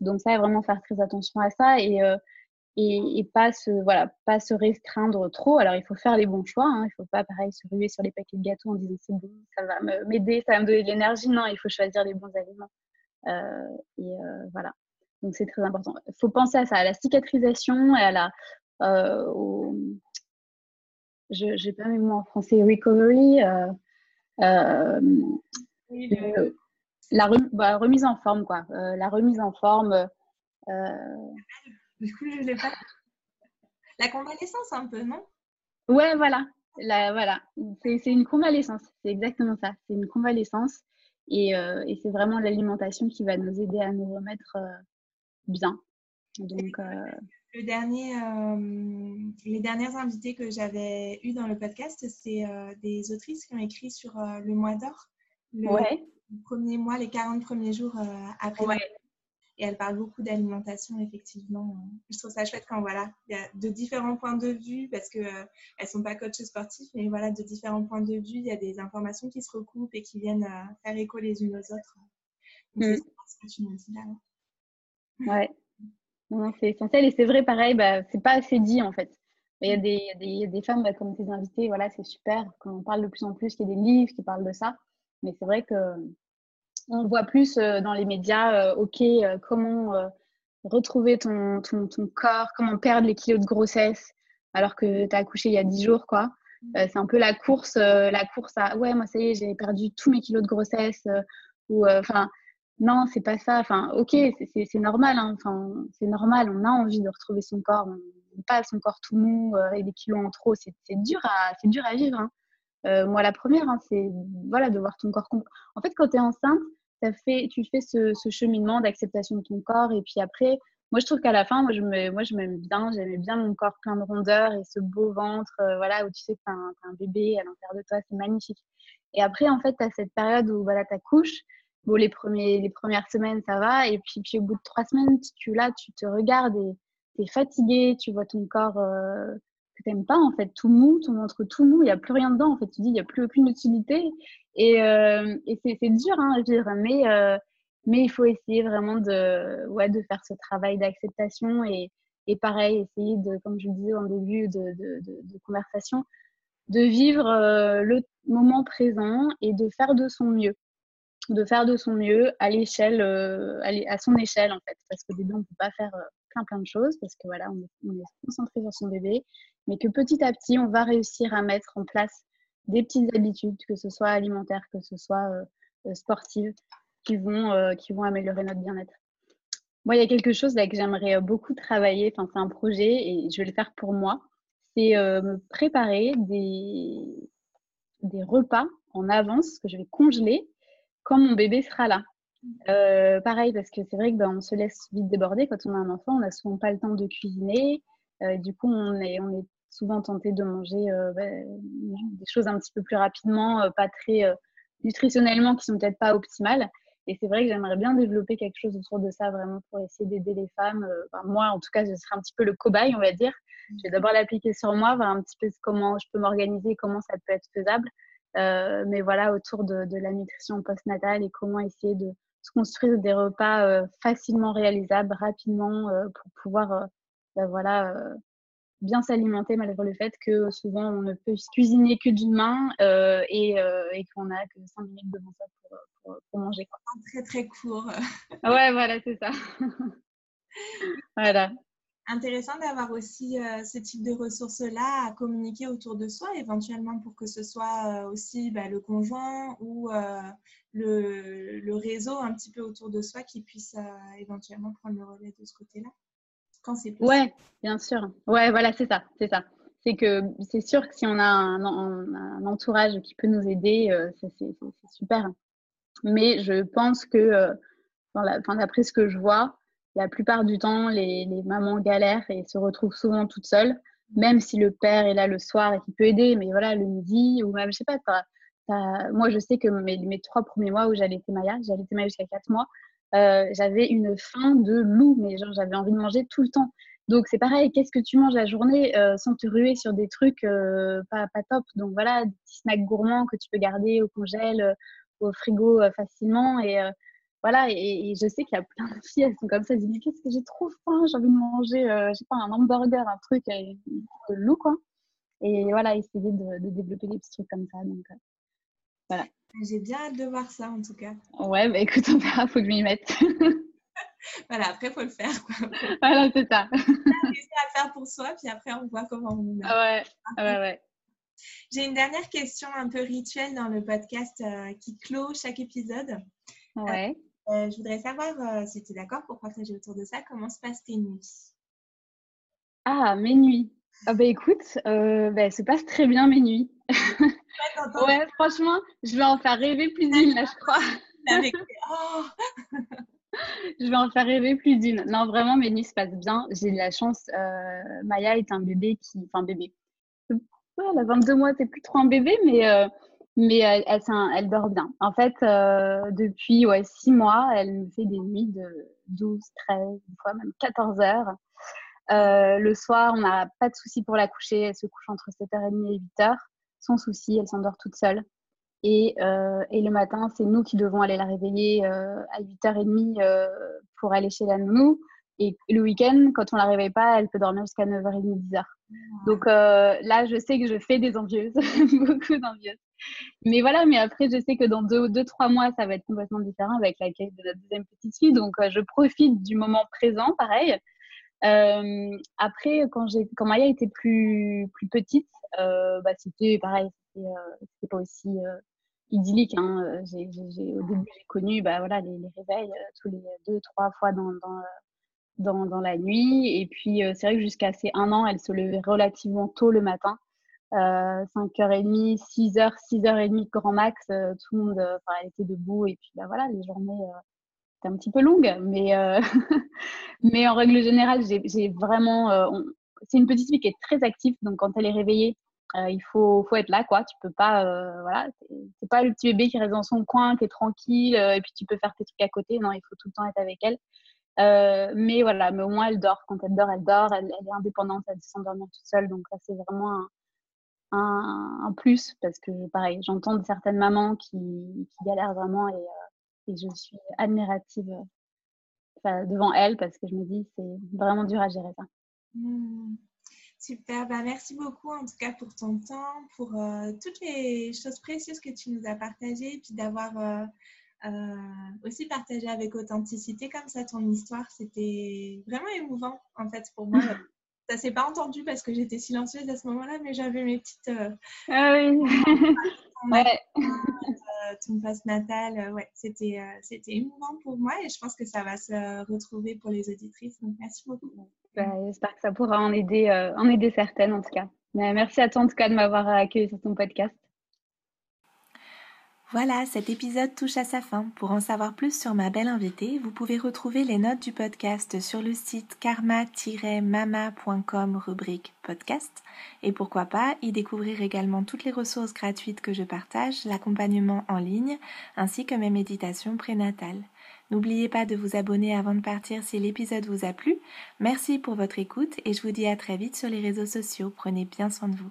Donc ça, vraiment faire très attention à ça et, euh, et, pas se voilà pas se restreindre trop. Alors il faut faire les bons choix. Hein. Il faut pas pareil se ruer sur les paquets de gâteaux en disant c'est bon, ça va m'aider, ça va me donner de l'énergie. Non, il faut choisir les bons aliments. Euh, et euh, voilà. Donc c'est très important. Il faut penser à ça, à la cicatrisation et à la euh, au... je n'ai pas mes mots en français recovery. Oui, la bah, remise en forme quoi. la remise en forme. Du coup, je l'ai pas. La convalescence, un peu, non? Ouais, voilà. La, voilà. C'est une convalescence. C'est exactement ça. C'est une convalescence. Et, euh, et c'est vraiment l'alimentation qui va nous aider à nous remettre euh, bien. Donc, euh, le dernier, les dernières invitées que j'avais eues dans le podcast, c'est des autrices qui ont écrit sur le mois d'or. Le ouais. premier mois, les 40 premiers jours après ouais. Et elle parle beaucoup d'alimentation, effectivement. Je trouve ça chouette quand voilà, il y a de différents points de vue, parce qu'elles euh, ne sont pas coachs sportifs, mais voilà, de différents points de vue, il y a des informations qui se recoupent et qui viennent euh, faire écho les unes aux autres. C'est mm. ce que tu nous dis là. Ouais. c'est essentiel et c'est vrai, pareil, bah, c'est pas assez dit en fait. Il y a mm. des, des, femmes bah, comme tes invités, voilà, c'est super, quand on parle de plus en plus, qu'il y a des livres qui parlent de ça. Mais c'est vrai que on voit plus euh, dans les médias, euh, ok, euh, comment retrouver ton, ton, ton, corps, comment perdre les kilos de grossesse alors que tu as accouché il y a 10 jours, quoi. c'est un peu la course, la course à ouais, moi ça y est, j'ai perdu tous mes kilos de grossesse. ou enfin, non, c'est pas ça. Enfin, ok, c'est normal. Hein. Enfin, c'est normal. On a envie de retrouver son corps. On pas son corps tout mou avec des kilos en trop. C'est dur à, c'est dur à vivre. Hein. moi, la première, hein, c'est voilà de voir ton corps. En fait, quand tu es enceinte, fait, tu fais ce, cheminement d'acceptation de ton corps. Et puis après, moi, je trouve qu'à la fin, moi, je m'aime bien. J'aimais bien mon corps plein de rondeur et ce beau ventre, euh, voilà, où tu sais que tu as, un bébé à l'intérieur de toi. C'est magnifique. Et après, en fait, tu as cette période où voilà, tu accouches. Bon, les, premiers, les premières semaines, ça va. Et puis, puis au bout de trois semaines, tu, là, tu te regardes et tu es fatigué. Tu vois ton corps euh, que tu n'aimes pas, en fait, tout mou, ton ventre tout mou. Il n'y a plus rien dedans. En fait, tu dis, il n'y a plus aucune utilité. Et, et c'est dur hein, à vivre, mais, mais il faut essayer vraiment de, faire ce travail d'acceptation et, pareil, essayer comme je le disais en début de, conversation, de vivre le moment présent et de faire de son mieux. De faire de son mieux à l'échelle, à son échelle en fait, parce que des on ne peut pas faire plein plein de choses parce que voilà, on est, concentré sur son bébé, mais que petit à petit, on va réussir à mettre en place des petites habitudes, que ce soit alimentaires, que ce soit sportives, qui vont, qui vont améliorer notre bien-être. Moi, il y a quelque chose là que j'aimerais beaucoup travailler. Enfin, c'est un projet et je vais le faire pour moi. C'est me préparer des, des repas en avance que je vais congeler quand mon bébé sera là. Euh, pareil, parce que c'est vrai que ben, se laisse vite déborder quand on a un enfant, on n'a souvent pas le temps de cuisiner. Euh, du coup, on est, on est souvent tenté de manger euh, ben, des choses un petit peu plus rapidement, pas très nutritionnellement, qui sont peut-être pas optimales. Et c'est vrai que j'aimerais bien développer quelque chose autour de ça, vraiment pour essayer d'aider les femmes. moi, en tout cas, je serai un petit peu le cobaye, on va dire. Je vais d'abord l'appliquer sur moi, voir un petit peu comment je peux m'organiser, comment ça peut être faisable. Euh, mais voilà, autour de, la nutrition postnatale et comment essayer de se construire des repas euh, facilement réalisables, rapidement, euh, pour pouvoir ben voilà, bien s'alimenter malgré le fait que souvent on ne peut cuisiner que d'une main et, et qu'on n'a que 5 minutes devant ça pour, pour, manger. Quoi. Très très court. ouais, voilà, c'est ça. voilà intéressant d'avoir aussi euh, ce type de ressources-là à communiquer autour de soi, éventuellement pour que ce soit euh, aussi bah, le conjoint ou euh, le, le, réseau un petit peu autour de soi qui puisse éventuellement prendre le relais de ce côté-là. Quand. Ouais, bien sûr. Ouais, voilà, c'est ça, c'est ça. C'est que c'est sûr que si on a un, entourage qui peut nous aider, c'est super. Mais je pense que, d'après ce que je vois, la plupart du temps, les, mamans galèrent et se retrouvent souvent toutes seules, même si le père est là le soir et qui peut aider, mais voilà, le midi, ou même, je sais pas, moi, je sais que mes, mes trois premiers mois où j'allaitais Maya, j'allaitais Maya jusqu'à quatre mois, euh, j'avais une faim de loup, mais genre, j'avais envie de manger tout le temps. Donc, c'est pareil, qu'est-ce que tu manges la journée euh, sans te ruer sur des trucs euh, pas, pas top? Donc, voilà, des petits snacks gourmands que tu peux garder au congèle, au frigo facilement. Et voilà, et, je sais qu'il y a plein de filles, elles sont comme ça, elles disent qu'est-ce que j'ai trop faim, j'ai envie de manger, euh, je sais pas, un hamburger, un truc de loup, quoi. Et voilà, essayer de, développer des petits trucs comme ça. Donc, euh, voilà. J'ai bien hâte de voir ça, en tout cas. Ouais, bah écoute, on verra, faut que je m'y mette. voilà, après, il faut le faire. Quoi. Voilà, c'est ça. à le faire pour soi, puis après, on voit comment on. Ouais, ouais, ouais. J'ai une dernière question un peu rituelle dans le podcast euh, qui clôt chaque épisode. Ouais. Euh, je voudrais savoir euh, si tu es d'accord pour partager autour de ça. Comment se passent tes nuits? Ah, mes nuits. Ah bah écoute, euh, bah, se passe très bien mes nuits. Ouais, franchement, je vais en faire rêver plus d'une là, je crois. Oh je vais en faire rêver plus d'une. Non, vraiment, mes nuits se passent bien. J'ai de la chance. Euh, Maya est un bébé qui. Enfin, bébé. Ouais, elle a 22 mois, c'est plus trop un bébé, mais mais elle, elle, dort bien. En fait, euh, depuis ouais, 6 mois, elle me fait des nuits de 12, 13, une fois même 14 heures. Euh, le soir, on n'a pas de souci pour la coucher. Elle se couche entre 7h30 et 8h. Sans souci, elle s'endort toute seule. Et, euh, et, le matin, c'est nous qui devons aller la réveiller à 8h30 pour aller chez la nounou. Et le week-end, quand on la réveille pas, elle peut dormir jusqu'à 9h30, 10h. Donc là, je sais que je fais des envieuses, beaucoup d'envieuses. Mais voilà, mais après, je sais que dans deux, deux, trois mois, ça va être complètement différent avec l'accueil de la deuxième petite fille. Donc, euh, je profite du moment présent, pareil. Euh, après, quand, quand Maya était plus, plus petite, euh, bah, c'était pareil, c'était, c'était pas aussi idyllique. Hein. Au début, j'ai connu bah, voilà, les, les réveils tous les deux, trois fois dans, dans, dans, dans la nuit. Et puis, c'est vrai que jusqu'à ces un an, elle se levait relativement tôt le matin. 5h30, 6h, 6h30 grand max, euh, tout le monde, euh, elle était debout et puis bah voilà, les journées euh, étaient un petit peu longues, mais, mais en règle générale, j'ai vraiment, c'est une petite fille qui est très active, donc quand elle est réveillée, il faut, faut être là, quoi. Tu peux pas, voilà, c'est pas le petit bébé qui reste dans son coin, qui est tranquille, et puis tu peux faire tes trucs à côté. Non, il faut tout le temps être avec elle. mais voilà, mais au moins elle dort. Quand elle dort, elle dort. Elle, est indépendante, elle se s'endormir toute seule. Donc ça, c'est vraiment un, un, plus parce que, pareil, j'entends certaines mamans qui, qui galèrent vraiment et, et, je suis admirative devant elles parce que je me dis c'est vraiment dur à gérer ça. Mmh. Super, bah, merci beaucoup en tout cas pour ton temps, pour toutes les choses précieuses que tu nous as partagées et puis d'avoir euh, aussi partager avec authenticité comme ça ton histoire. C'était vraiment émouvant en fait pour moi. ça s'est pas entendu parce que j'étais silencieuse à ce moment-là, mais j'avais mes petites. Euh, ah oui. ouais. ton passe natal, ouais, c'était c'était émouvant pour moi et je pense que ça va se retrouver pour les auditrices. Donc merci beaucoup. Bah, j'espère que ça pourra en aider, euh, en aider certaines en tout cas. merci à toi en tout cas de m'avoir accueilli sur ton podcast. Voilà, cet épisode touche à sa fin. Pour en savoir plus sur ma belle invitée, vous pouvez retrouver les notes du podcast sur le site karma-mama.com rubrique podcast. Et pourquoi pas y découvrir également toutes les ressources gratuites que je partage, l'accompagnement en ligne, ainsi que mes méditations prénatales. N'oubliez pas de vous abonner avant de partir si l'épisode vous a plu. Merci pour votre écoute et je vous dis à très vite sur les réseaux sociaux. Prenez bien soin de vous.